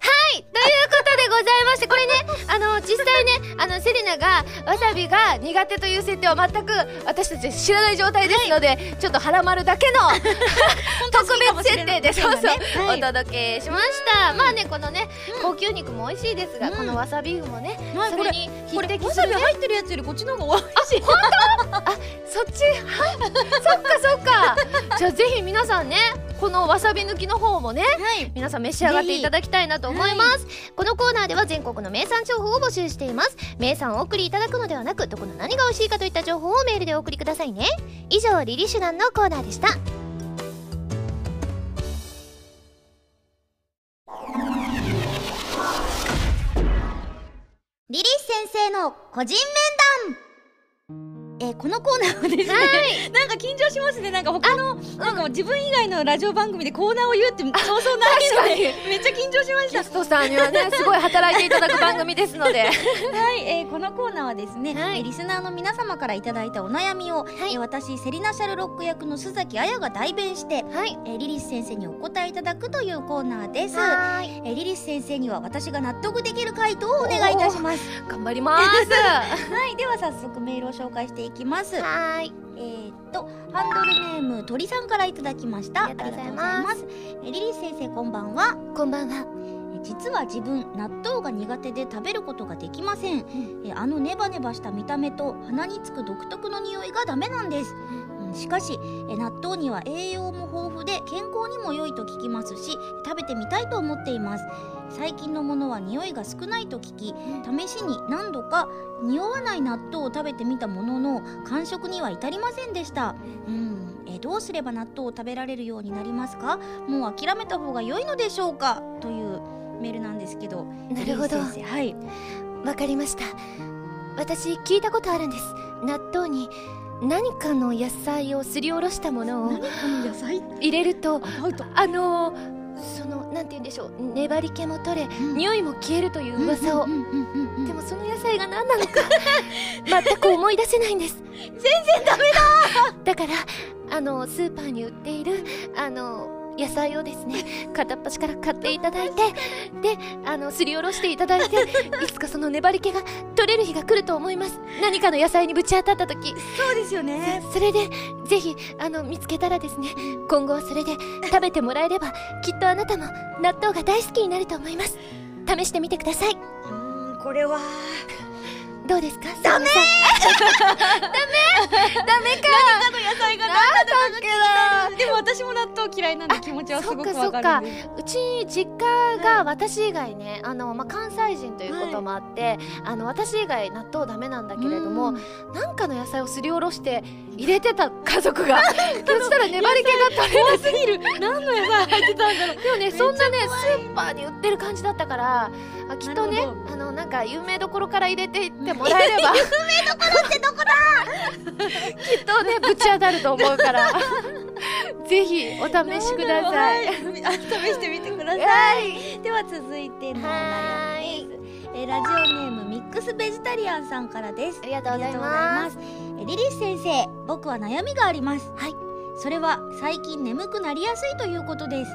はいということでございましてこれねあの実際ねあのセリナがわさびが苦手という設定は全く私たち知らない状態ですので、ちょっと腹丸だけの 特別設定でそうそう、はい。お届けしました。まあねこのね、高級肉も美味しいですが、うん。このわさビーフもね、はいそれに匹これわさ敵するねび入ってるやつよりこっちの方が美味しい。そっち？は？いそっかそっか。じゃあぜひ皆さんねこのわさび抜きの方もねはい。皆さん召し上がっていただきたいなと思います、このコーナーでは全国の名産情報を募集しています。名産をお送りいただくのではなくどこの何が美味しいかといった情報をメールでお送りくださいね。以上リリシュランのコーナーでした。リリス先生の個人面談えーこのコーナーはですね、なんか緊張しますね。なんか他のなんか自分以外のラジオ番組でコーナーを言うってそうそうないのでめっちゃ緊張しました。ゲストさんにはねすごい働いていただく番組ですので。はい、えーこのコーナーはですね、はい。えーリスナーの皆様からいただいたお悩みを、えー私セリナ・シャルロック役の須崎彩が代弁して、はい。えーリリス先生にお答えいただくというコーナーです、はえーリリス先生には私が納得できる回答をお願いいたします。頑張ります。はいでは早速メールを紹介していきます。はーい。えー、っとハンドルネーム鳥さんからいただきました。ありがとうございます。えーリリス先生こんばんは。こんばんは。え実は自分納豆が苦手で食べることができません、えあのネバネバした見た目と鼻につく独特の匂いがダメなんです、うん。しかしえ納豆には栄養も豊富で健康にも良いと聞きますし食べてみたいと思っています最近のものは匂いが少ないと聞き試しに何度か匂わない納豆を食べてみたものの感触には至りませんでした。うん。えどうすれば納豆を食べられるようになりますか？もう諦めた方が良いのでしょうか？というメールなんですけど。なるほど。はい。わかりました。私聞いたことあるんです。納豆に何かの野菜をすりおろしたものを入れるとあのーそのなんて言うんでしょう。粘り気も取れ、ん。匂いも消えるという噂を、でもその野菜が何なのか。全く思い出せないんです。全然ダメだからあのスーパーに売っているあの野菜をですね片っ端から買っていただいてであのすりおろしていただいて いつかその粘り気が取れる日が来ると思います。何かの野菜にぶち当たった時。そうですよね。それでぜひあの見つけたらですね今後はそれで食べてもらえれば きっとあなたも納豆が大好きになると思います。試してみてください。うんこれはどうですか？ダメ！ダメ？ダメか。あの野菜が何だっけなでも私も納豆嫌いなんで気持ちはすごくわかるうち実家が私以外ねあの、まあ、関西人ということもあって、あの私以外納豆ダメなんだけれども、なんかの野菜をすりおろして入れてた家族が そしたら粘り気が取れなすぎる。何の野菜入ってたんだろうでもねそんなねスーパーに売ってる感じだったからあきっとねあのなんか有名どころから入れていってもらえれば。有名どころってどこだ？きっとねぶち当たると思うから。ぜひお試しください。は試してみてください。はい。では続いてのおは悩いみですえーラジオネームミックスベジタリアンさんからです。ありがとうございます。す。えーリリス先生僕は悩みがあります。はい。それは最近眠くなりやすいということです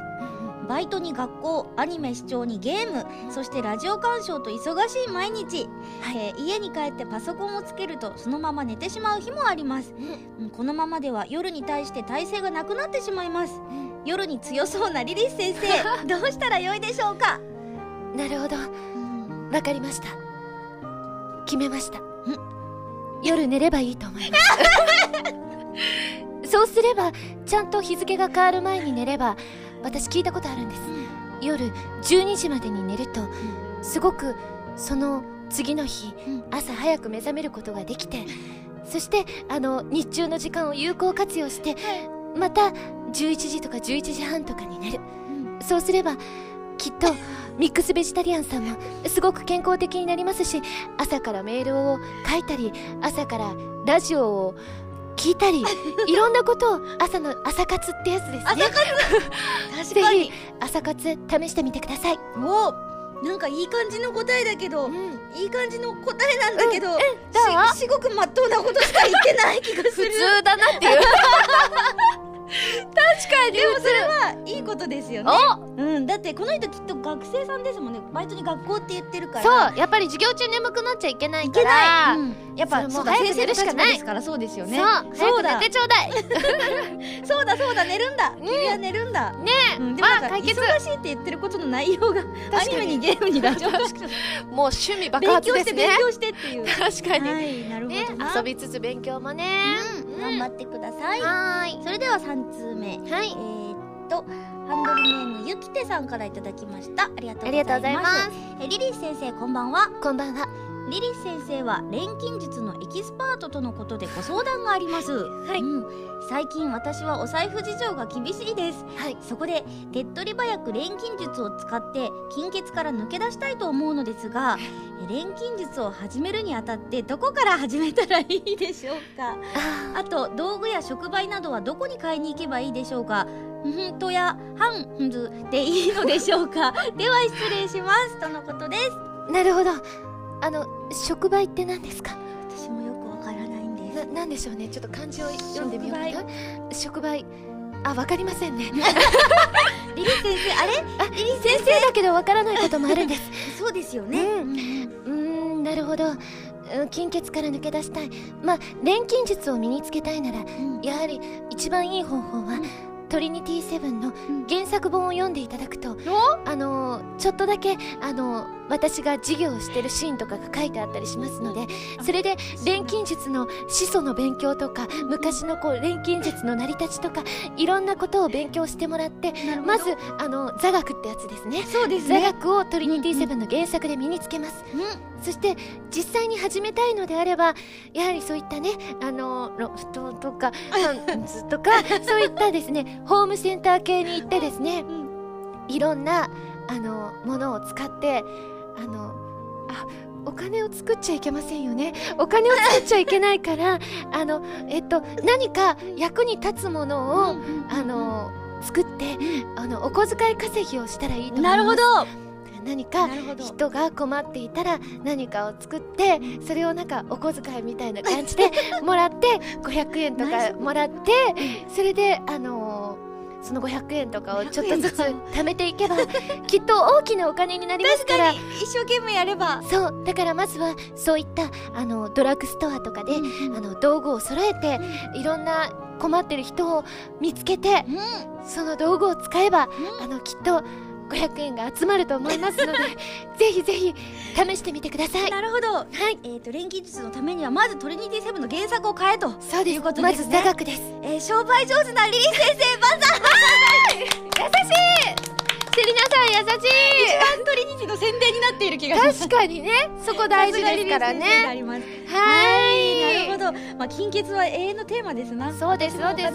バイトに学校アニメ視聴にゲームそしてラジオ鑑賞と忙しい毎日、えー家に帰ってパソコンをつけるとそのまま寝てしまう日もあります、うん。このままでは夜に対して体勢がなくなってしまいます。夜に強そうなリリス先生 どうしたらよいでしょうか、なるほど。うん。わかりました。決めました。夜寝ればいいと思います。そうすればちゃんと日付が変わる前に寝れば私聞いたことあるんです。夜12時までに寝るとすごくその次の日うん。朝早く目覚めることができてそしてあの日中の時間を有効活用してまた11時とか11時半とかに寝る。そうすればきっとミックスベジタリアンさんもすごく健康的になりますし朝からメールを書いたり朝からラジオを聞いたりいろんなことを朝の朝活ってやつですね。朝活？確ぜかに。ひ朝活試してみてください、おなんかいい感じの答えだけど、うん。いい感じの答えなんだけど、どう？しすごくまっとうなことしか言ってない気がす普る通だなっていう。確 かにでもそれは。いいことですよね。お！うんだってこの人きっと学生さんですもんね。バイトに学校って言ってるから。そうやっぱり授業中眠くなっちゃいけないいけからない、うん。やっぱもそうだ先生の寝るしかない立場ですからそうですよね。そうだ。寝てちょうだい。そうだそうだ寝るんだ。ん君は寝るんだ。ね。うん、でもなん忙しいって言ってることの内容がアニメにゲームにラジオもう趣味爆勉発ですね。強して勉強してっていう。確かに、はいなるほねどな、遊びつつ勉強もね、うん頑張ってください、はーい。それでは3通目。はい。えー、っとハンドルネームゆきてさんからいただきました。ありがとうございます。ありがとうございます。えリリース先生こんばんは。こんばんはリリス先生は錬金術のエキスパートとのことでご相談があります。はい。うん、最近私はお財布事情が厳しいです。はい。そこで手っ取り早く錬金術を使って金欠から抜け出したいと思うのですがえ錬金術を始めるにあたってどこから始めたらいいでしょうか？ああと道具や触媒などはどこに買いに行けばいいでしょうか？ふんとやはんふんずでいいのでしょうか？では失礼します。とのことです。ーなるほどあの触媒って何ですか？私もよくわからないんです。ななんでしょうね。ちょっと漢字を読んでみようかな。触媒あわかりませんね。リリー先生あれ？あ先生？だけどわからないこともあるんです。そうですようね、んうーんなるほど。うん金欠から抜け出したい。まあ錬金術を身につけたいならうん。やはり一番いい方法は、トリニティセブンの原作本を読んでいただくと、あのちょっとだけあの私が授業をしてるシーンとかが書いてあったりしますのでそれで錬金術の始祖の勉強とか昔のこう錬金術の成り立ちとかいろんなことを勉強してもらってまずあの座学ってやつですね。そうです座ね学をトリニティセブンの原作で身につけます、そして実際に始めたいのであればやはりそういったねあのロフトとかパンツとか そういったですねホームセンター系に行ってですねいろんなあのものを使ってあのあお金を作っちゃいけませんよね。お金を作っちゃいけないから あのえっと何か役に立つものを、あの作ってあのお小遣い稼ぎをしたらいいと思います。なるほど。何か人が困っていたら何かを作ってそれをなんかお小遣いみたいな感じで もらって500円とかもらってそれであのーその500円とかをちょっとずつ500円貯めていけばきっと大きなお金になりますから。一生懸命やれば。そうだからまずはそういったあのドラッグストアとかで、あの道具を揃えていろんな困ってる人を見つけてその道具を使えばあのきっと500円が集まると思いますので ぜひぜひ試してみてください。なるほど。はい。えっ、と錬金術のためにはまずトリニティセブンの原作を変えと。そうです。いうことまずですね座学です。えー、商売上手なリリー先生万歳 セリナさん優しい。トリニティの宣伝になっている気がします。確かにね。そこ大事ですからね。はい。なるほど。まあ金欠は永遠のテーマですな。そうですそうです。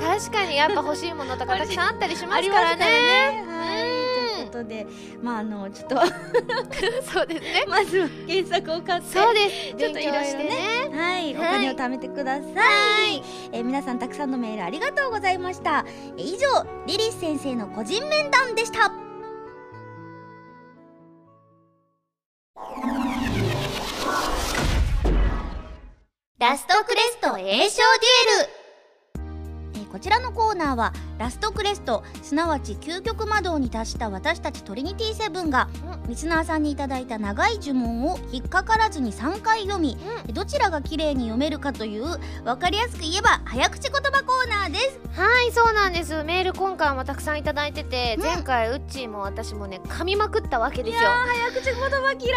確かにやっぱ欲しいものとかたくさんあったりしますからね。ね。はことでまああのちょっと そうですね。まずは原作を買ってそうです。ちょっといろいろね。はい、おはい。金を貯めてください、えー皆さんたくさんのメールありがとうございました。えー以上リリス先生の個人面談でした。ラストクレスト栄翔デュエルちらのコーナーはラストクレストすなわち究極魔導に達した私たちトリニティセブンがリスナーさんにいただいた長い呪文を引っかからずに3回読み、どちらが綺麗に読めるかという分かりやすく言えば早口言葉コーナーです。はいそうなんです。メール今回もたくさんいただいてて、うん。前回うっちーも私もね噛みまくったわけですよ。早口言葉嫌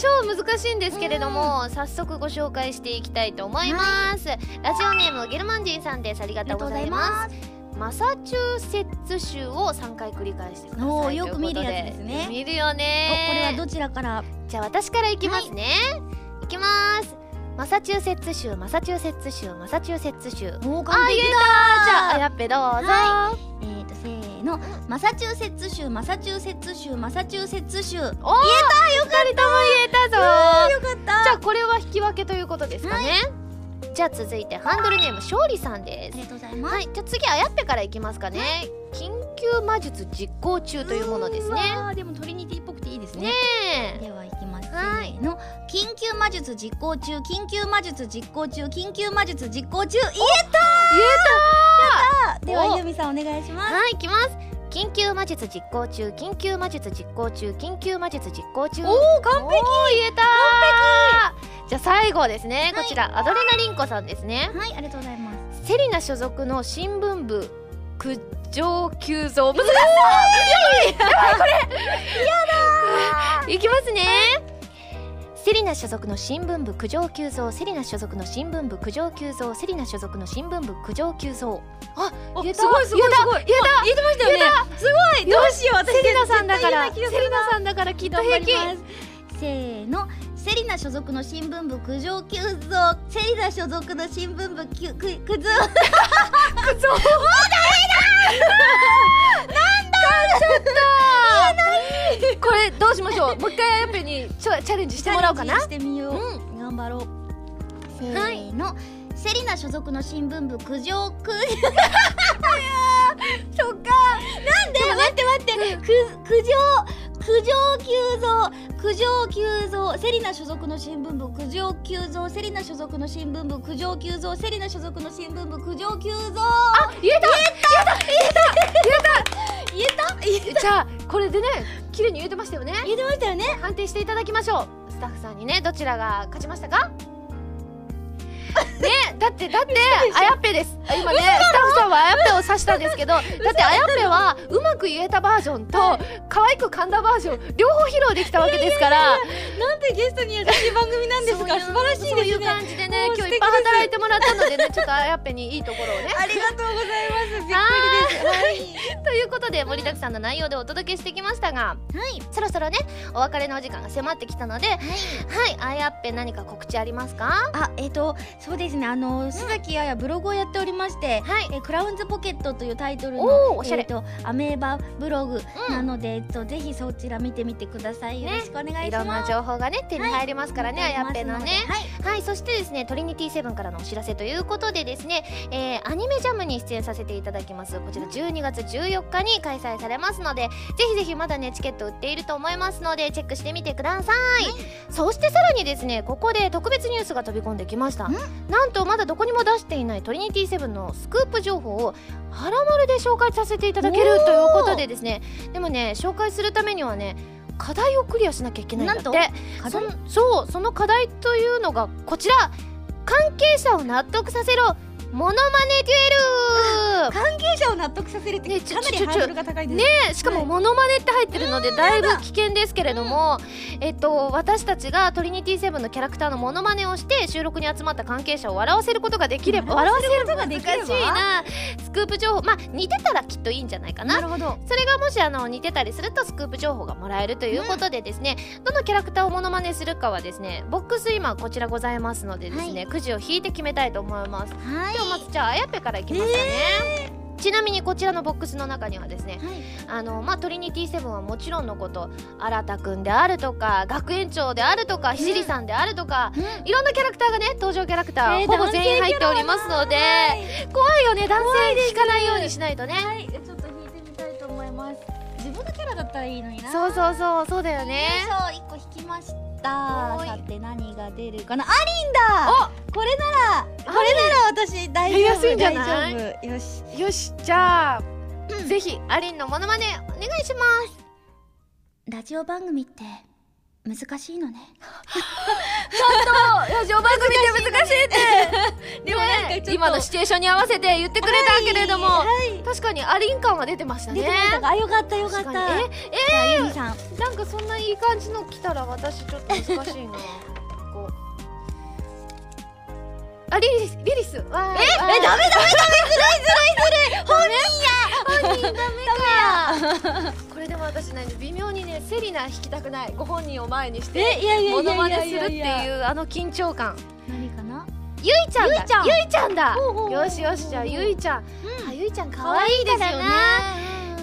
そう超難しいんですけれども、早速ご紹介していきたいと思います、ラジオネームゲルマンジンさんです。ありがとうございます。マサチューセッツ州を3回繰り返してくださいよく見るやつですね。見るよおこねれはどちらから？じゃあ私からいきますね、い、きます。マサチューセッツ州マサチューセッツ州マサチューセッツ州。おーあ言えたじゃあやっぺどうぞ、はえーとせーの。マサチューセッツ州マサチューセッツ州マサチューセッツ州。よかお言えたよ二人とも言えたぞ。ったじゃあこれは引き分けということですかね、じゃあ続いてハンドルネーム勝利さんです。ありがとうございます、はいじゃあ次あやっぺからいきますかね。緊急魔術実行中というものですね。でもトリニティっぽくていいですね。ではいきます、はいの。緊急魔術実行中緊急魔術実行中緊急魔術実行中。言えたではおゆみさんお願いします。はいいきます緊急魔術実行中緊急魔術実行中緊急魔術実行中。おお完璧。言えたじゃあ最後ですね、はいこちらアドレナリンコさんですね。はい。ありがとうございます。セリナ所属の新聞部苦情急増。難しい。やばいこれ。やだいきますねセリナ所属の新聞部苦情急増セリナ所属の新聞部苦情急増セリナ所属の新聞部苦情急増。あ言えた。すごいすごいすごい。言えた。言えてましたよね。すごい。どうしよう。私セリナさんだから。セリナさんだから。きっと平気せーのセリナ所属の新聞部苦情急増セリナ所属の新聞部きゅくくず これどうしましょう？もう一回あやっぺにチャレンジしてもらおうかな？してみよう、う頑張ろう。せはい。ーの、セリナ所属の新聞部苦情くそっか。なんで？待って待って。く苦情苦情急増。苦情急増。セリナ所属の新聞部苦情急増。セリナ所属の新聞部苦情急増。セリナ所属の新聞部苦情急増。あ言えた！言えた！言えじゃあこれでね綺麗に言えてましたよね。言えてましたよね。判定していただきましょう。スタッフさんにねどちらが勝ちましたか？ねだってだってあやっぺです。今ねスタッフさんはあやっぺを指したんですけどだってあやっぺはうまく言えたバージョンと可愛く噛んだバージョン両方披露できたわけですから。なんてゲストに優しい番組なんですか？素晴らしいですね。そういう感じでね今日いっぱい働いてもらったのでねちょっとあやっぺにいいところをね。ありがとうございます。びっくりです。はい。ということで盛りだくさんの内容でお届けしてきましたがはい。そろそろねお別れのお時間が迫ってきたのではい。あやっぺ何か告知ありますか？あえっ、とそうですね。あの須崎あやブログをやっておりまして、はい。えークラウンズポケットというタイトルのおしゃれ。えーとアメーバブログうん。なので、えっとぜひそちら見てみてください、ね。よろしくお願いします。いろんな情報がね手に入りますからね、あやっぺのね。はい。はい。そしてですねトリニティセブンからのお知らせということでですね、えーアニメジャムに出演させていただきます。こちら12月14日に開催されますのでぜひぜひまだねチケット売っていると思いますのでチェックしてみてください、そしてさらにですねここで特別ニュースが飛び込んできました。んなんとまだどこにも出していないトリニティセブンのスクープ情報をハラマルで紹介させていただけるということでですねでもね紹介するためにはね課題をクリアしなきゃいけないんだって。そうその課題というのがこちら。関係者を納得させろモノマネデュエル。関係者を納得させるってねかなりハードルが高いですね。えしかもモノマネって入ってるのでだいぶ危険ですけれども、えっと私たちがトリニティセブンのキャラクターのモノマネをして収録に集まった関係者を笑わせることができれば笑わせることができれば。難しいな。スクープ情報。まあ似てたらきっといいんじゃないかな。なるほど。それがもしあの似てたりするとスクープ情報がもらえるということでですね、どのキャラクターをモノマネするかはですねボックス今こちらございますのでですね、くじを引いて決めたいと思います。はいまずじゃああやっぺからいきますかね、ちなみにこちらのボックスの中にはですねはい。あのまあトリニティセブンはもちろんのこと新田くんであるとか学園長であるとかひじりさんであるとか、いろんなキャラクターがね登場キャラクター、えーほぼ全員入っておりますので怖い。よね男性引かないようにしないとね。はい。ちょっと弾いてみたいと思います自分のキャラだったらいいのにな。そうそうそうそうだよね。よいしょ一個引きました。さて何が出るかな。アリンだ。これならこれなら私大丈夫大丈夫。よし。よしじゃあ、うん。ぜひアリンのモノマネお願いします。ラジオ番組って難しいのね。ラジオ番組って難しいって。でもなんかちょっと。今のシチュエーションに合わせて言ってくれたけれども、はい。確かにアリン感は出てましたね。あよかったよかった。確かに。じゃあゆみさんえなんかそんないい感じの来たら私ちょっと難しいな あリリスリリスわーいわー。いえダメダメダメ本人ダメか。これでも私ね微妙にねセリナ弾きたくない。ご本人を前にしてえいやいやモいやいや。ノマネするっていやいやいうあの緊張感。何かな？ゆいちゃんだ。ゆいちゃん。ゆいちゃんだ。よしよしじゃあゆいちゃん。あゆいちゃん可愛いでですすよよねね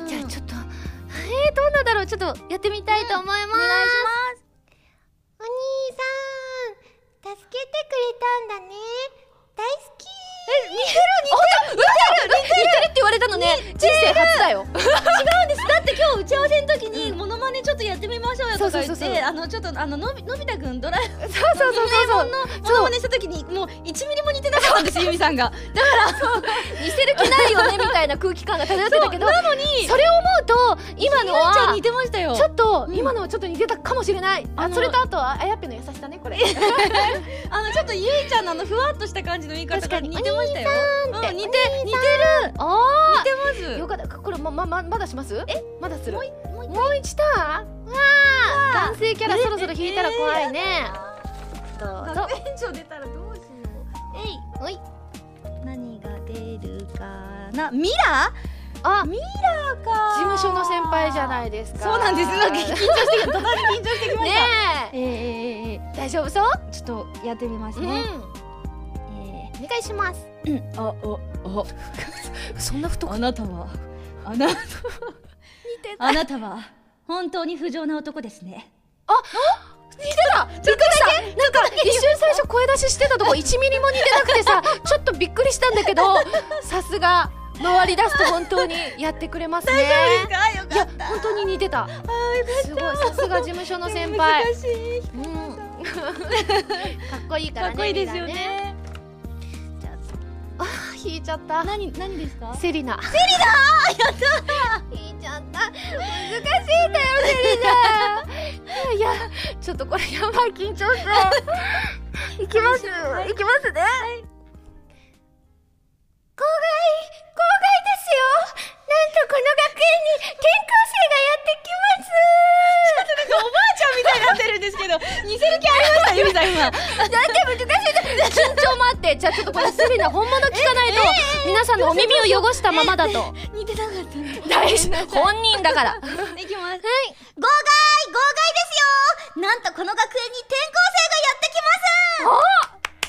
じゃあちょっとえー、どんなだろう？ちょっとやってみたいと思います、お願いします助けてくれたんだね。大好き。え似てる似てる似てる似てるって言われたのね。人生初だよ。違うんです。だって今日打ち合わせの時にモノマネちょっとやってみましょうよとか言ってあのちょっとあののびのび太くんドラえもんそうそうそうそうのモノマネした時にもう1ミリも似てなかったんですユミさんが似せる気ないよねみたいな空気感が漂ってたけどなのにそれを思うと今のはちゃん似てましたよ。ちょっとうん。今のはちょっと似てたかもしれない、あそれとあとはあやっぺの優しさねこれ。あのちょっとゆいちゃんのあのふわっとした感じの言い方が似てましたよ。うん似て似てる。あ似てます。あよかった。これままままだします？え？まだする。もう一ターン？わあ。男性キャラそろそろ引いたら怖いね。どうぞ。学園長出たらどうしよう？えい。おい。何が出るかな？ミラあミラーか。事務所の先輩じゃないですか。そうなんです。なんか緊張してきた。途端に緊張してきましたねえー、えー、えー、え大丈夫そう？ー、ちょっとやってみますうん。ね、お願いします。えー、ああ そんな太ああなたは？あな似てあなたは？本当に不浄な男ですね。似てた。びっくりしたなんか一瞬最初声出ししてたとこ1ミリも似てなくてさちょっとびっくりしたんだけどさすが回り出すと本当にやってくれますね。いや本当に似てた。すごいさすが事務所の先輩。うん。かっこいいかねからっこいいですよねあ引いちゃった。何何ですか？セリナ。セリナ？やった引いちゃった。難しいんだよセリナ。いやちょっとこれやばい緊張して いきます、い、きますね、公害公害ですよ。なんとこの学園に転校生がやってきます。おばあちゃんみたいになってるんですけど似せる気ありましたゆみさん今。なんで難しい緊張もあってじゃあちょっとこれセリナ本物聞かないと、皆さんのお耳を汚したままだと。似てなかったね大事本人だから。いきます。号外号外ですよ。なんとこの学園に転校生がやってきます。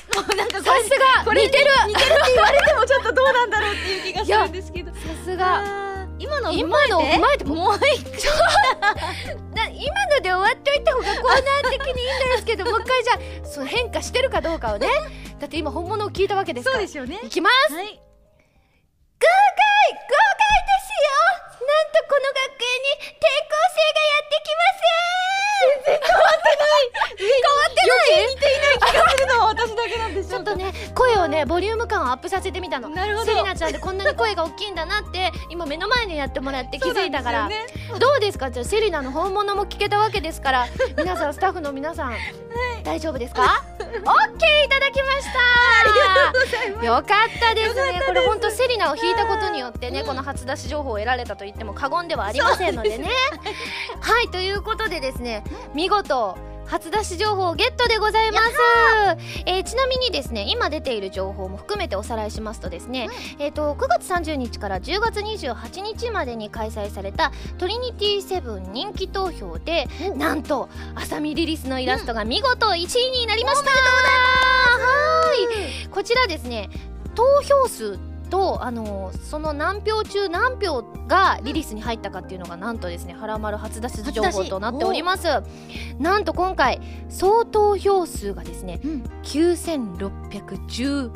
もうなんかさすが。似てる。似てるって言われてもちょっとどうなんだろうっていう気がするんですけど。さすが今のを踏今まえて？のを踏まえて？もう一回。な今ので終わっといた方がコーナー的にいいんですけど もう一回じゃあその変化してるかどうかをね。だって今本物を聞いたわけですから。そうですよね。いきます。はい。豪快豪快ですよなんとこの学園に転校生がやってきます。全然変わってない。変わってない。似ていない気がするのは私だけなんでしちょっとね声をねボリューム感をアップさせてみたの。なるほど。セリナちゃんでこんなに声が大きいんだなって今目の前でやってもらって気づいたから、ね。どうですか？じゃあセリナの本物も聞けたわけですから。皆さんスタッフの皆さん、大丈夫ですか？オッケーいただきました。ありがとうございます。よかったですね。これ本当セリナを弾いたことによってね、この初出し情報を得られたと言っても過言ではありませんのでね。はいということでですね見事初出し情報ゲットでございます、えーちなみにですね今出ている情報も含めておさらいしますとですね、えー、と9月30日から10月28日までに開催されたトリニティセブン人気投票でなんと浅見リリスのイラストが見事1位になりました、はい。こちらですね投票数とあのその何票中何票がリリスに入ったかっていうのがなんとですね「はらまる初出し情報」となっております。なんと今回総投票数がですね、うん。9616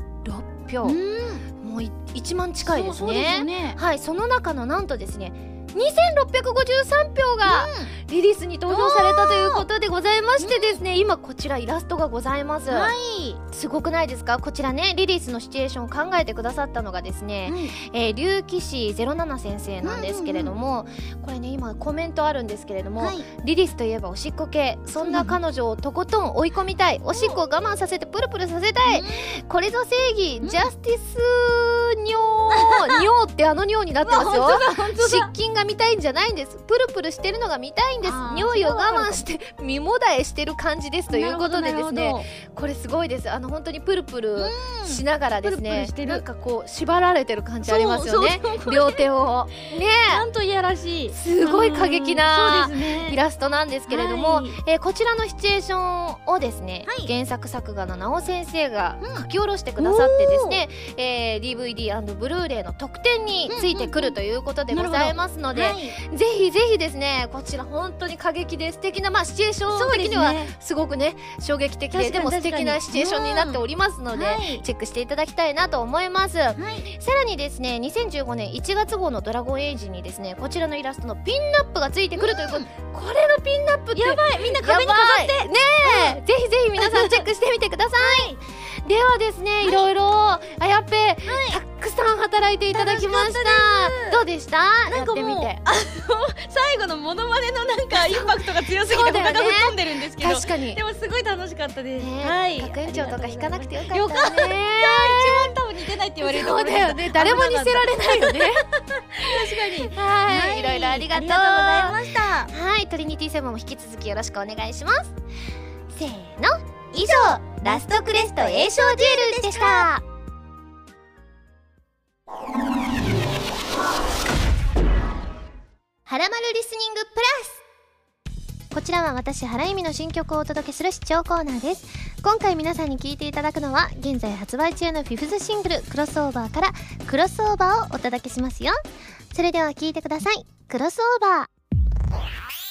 票、うん。もうい1万近いですね。ね。はいその中のなんとですね2653票がリリースに投票されたということでございましてですね、今こちらイラストがございます、はい、すごくないですか？こちらねリリースのシチュエーションを考えてくださったのがですね、えー、竜騎士07先生なんですけれども、これね今コメントあるんですけれども、はい。リリースといえばおしっこ系。そんな彼女をとことん追い込みたい。おしっこを我慢させてプルプルさせたい、これぞ正義、うん。ジャスティス尿。尿ってあの尿になってますよ。失禁が見たいんじゃないんです。プルプルしてるのが見たいんです。あー尿意を我慢して身もだえしてる感じですということでですね。これすごいです。あの本当にプルプルうん。しながらですプルプねルしてる。なんかこう縛られてる感じありますよね。両手を。ね。なんといやらしい。すごい過激なイラストなんですけれども、はい。えーこちらのシチュエーションをですね、はい。原作作画の直尾先生がうん。書き下ろしてくださってですね、えー DVD& ブルーレイの特典についてくるということでございますので、はい。ぜひぜひですねこちら本当に過激で素敵なまあシチュエーション的にはすごくね衝撃的ででも素敵なシチュエーションになっておりますので、はい。チェックしていただきたいなと思います。はい。さらにですね2015年1月号の「ドラゴンエイジ」にですねこちらのイラストのピンナップがついてくるということ、これのピンナップってやばい。みんな壁に飾って。ねえ、ぜひぜひ皆さんチェックしてみてください、ではですね、い、ろいろあやっぺ、たくさん働いていただきました。どうでした？なんかもうやってみて。最後のモノマネのなんか インパクトが強すぎておそうだよね。腹吹っ飛んでるんですけど。確かに。でもすごい楽しかったです、ね。はい。学園長とか引かなくてよかったよかったね。一番多分似てないって言われるところそうだよね。誰も似せられないよね。確かに。はい、いろいろありがとう。ありがとうございました。はい、トリニティセブンも引き続きよろしくお願いします。せーの、以上、ラストクレスト栄翔デュエルでした。はらまるリスニングプラスこちらは私、原由美の新曲をお届けする視聴コーナーです。今回皆さんに聴いていただくのは、現在発売中のフィフスシングル、クロスオーバーから、クロスオーバーをお届けしますよ。それでは聴いてください。クロスオーバー。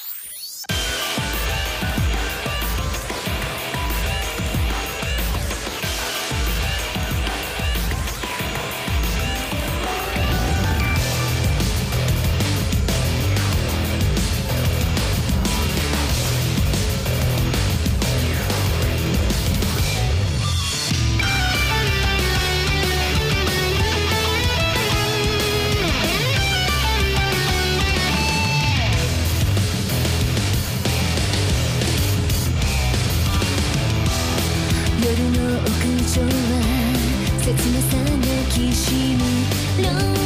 しむ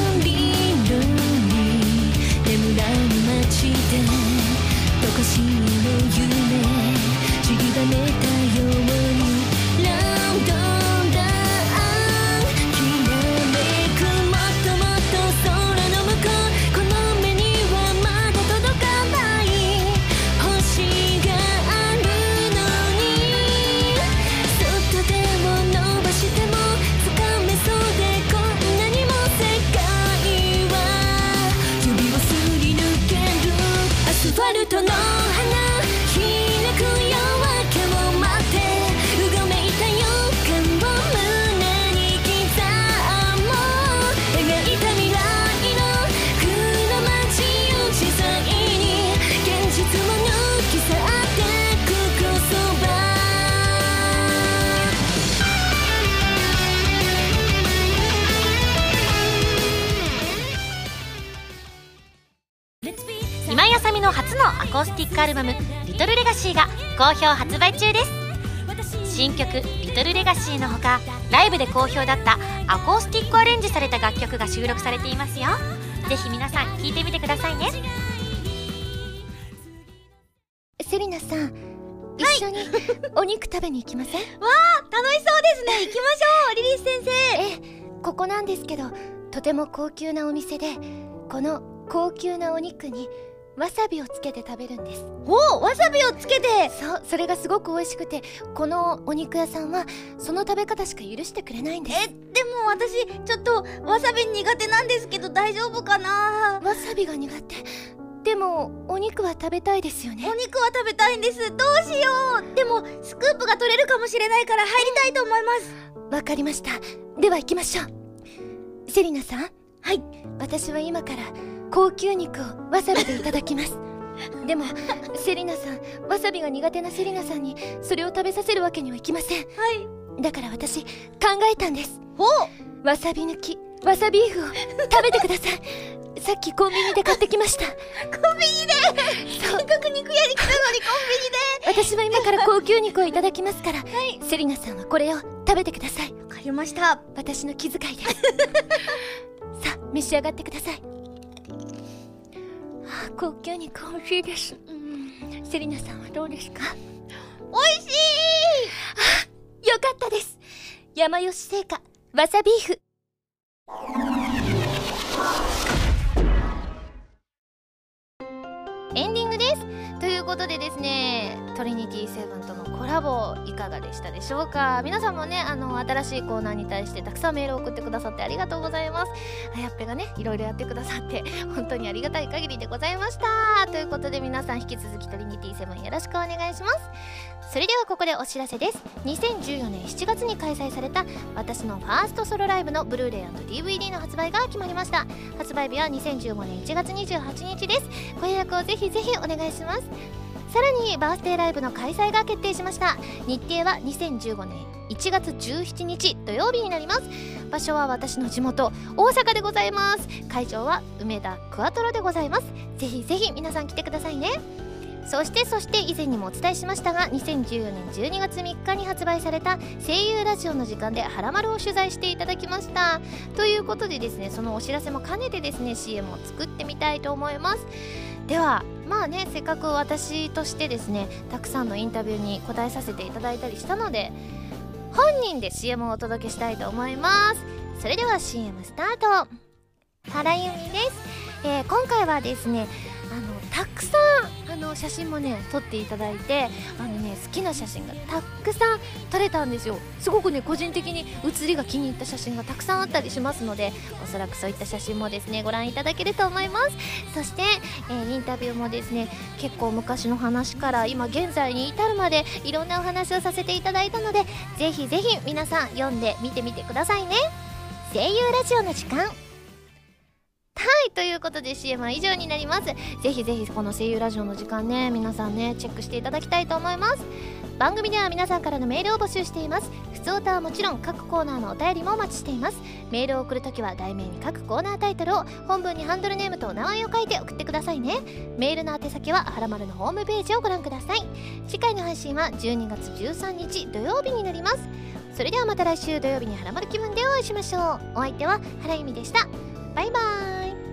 好評だったアコースティックアレンジされた楽曲が収録されていますよ。ぜひ皆さん聴いてみてくださいね。セリナさん、一緒にお肉食べに行きません？楽しそうですね。行きましょうリリース先生。えここなんですけどとても高級なお店でこの高級なお肉にわさびをつけて食べるんです。おわさびをつけて。そうそれがすごく美味しくてこのお肉屋さんはその食べ方しか許してくれないんです。えでも私ちょっとわさび苦手なんですけど大丈夫かな？わさびが苦手。でもお肉は食べたいですよね。お肉は食べたいんです。どうしよう。でもスクープが取れるかもしれないから入りたいと思います。わかりました。では行きましょう。セリナさん。はい。私は今から高級肉をわさびでいただきます。でもセリナさんわさびが苦手なセリナさんにそれを食べさせるわけにはいきません。はい。だから私考えたんです。わさび抜きわさビーフを食べてください。さっきコンビニで買ってきました。コンビニで？せっかく肉屋に来たのにコ私は今から高級肉をいただきますから、セリナさんはこれを食べてください。ンビニでわかりました。私の気遣いで。す さあ召し上がってください。あ高級肉美味しいです。セリナさんはどうですか？美味しい！よかったです。山吉製菓わさビーフ。エンディングです。とということでですねトリニティセブンとのコラボいかがでしたでしょうか？皆さんもねあの新しいコーナーに対してたくさんメールを送ってくださってありがとうございます。あやっぺがねいろいろやってくださって 本当にありがたい限りでございました。ということで皆さん引き続きトリニティセブンよろしくお願いします。それではここでお知らせです。2014年7月に開催された私のファーストソロライブのブルーレイ &DVD の発売が決まりました。発売日は2015年1月28日です。ご予約をぜひぜひお願いします。さらにバースデーライブの開催が決定しました。日程は2015年1月17日土曜日になります。場所は私の地元大阪でございます。会場は梅田クワトロでございます。ぜひぜひ皆さん来てくださいね。そしてそして以前にもお伝えしましたが2014年12月3日に発売された声優ラジオの時間でハラマルを取材していただきました。ということでですねそのお知らせも兼ねてですね CM を作ってみたいと思います。ではまあねせっかく私としてですねたくさんのインタビューに答えさせていただいたりしたので本人で CM をお届けしたいと思います。それでは CM スタート。原由美です、えー今回はですねたくさんあの写真もね撮っていただいてあのね好きな写真がたくさん撮れたんですよ。すごくね個人的に写りが気に入った写真がたくさんあったりしますのでおそらくそういった写真もですねご覧いただけると思います。そして、えーインタビューもですね結構昔の話から今現在に至るまでいろんなお話をさせていただいたのでぜひぜひ皆さん読んで見てみてくださいね。声優ラジオの時間。はいということで CM は以上になります。ぜひぜひこの声優ラジオの時間ね皆さんねチェックしていただきたいと思います。番組では皆さんからのメールを募集しています。普通歌はもちろん各コーナーのお便りもお待ちしています。メールを送るときは題名に各コーナータイトルを本文にハンドルネームとお名前を書いて送ってくださいね。メールの宛先ははらまるのホームページをご覧ください。次回の配信は12月13日土曜日になります。それではまた来週土曜日にはらまる気分でお会いしましょう。お相手は原由美でした。バイバイ。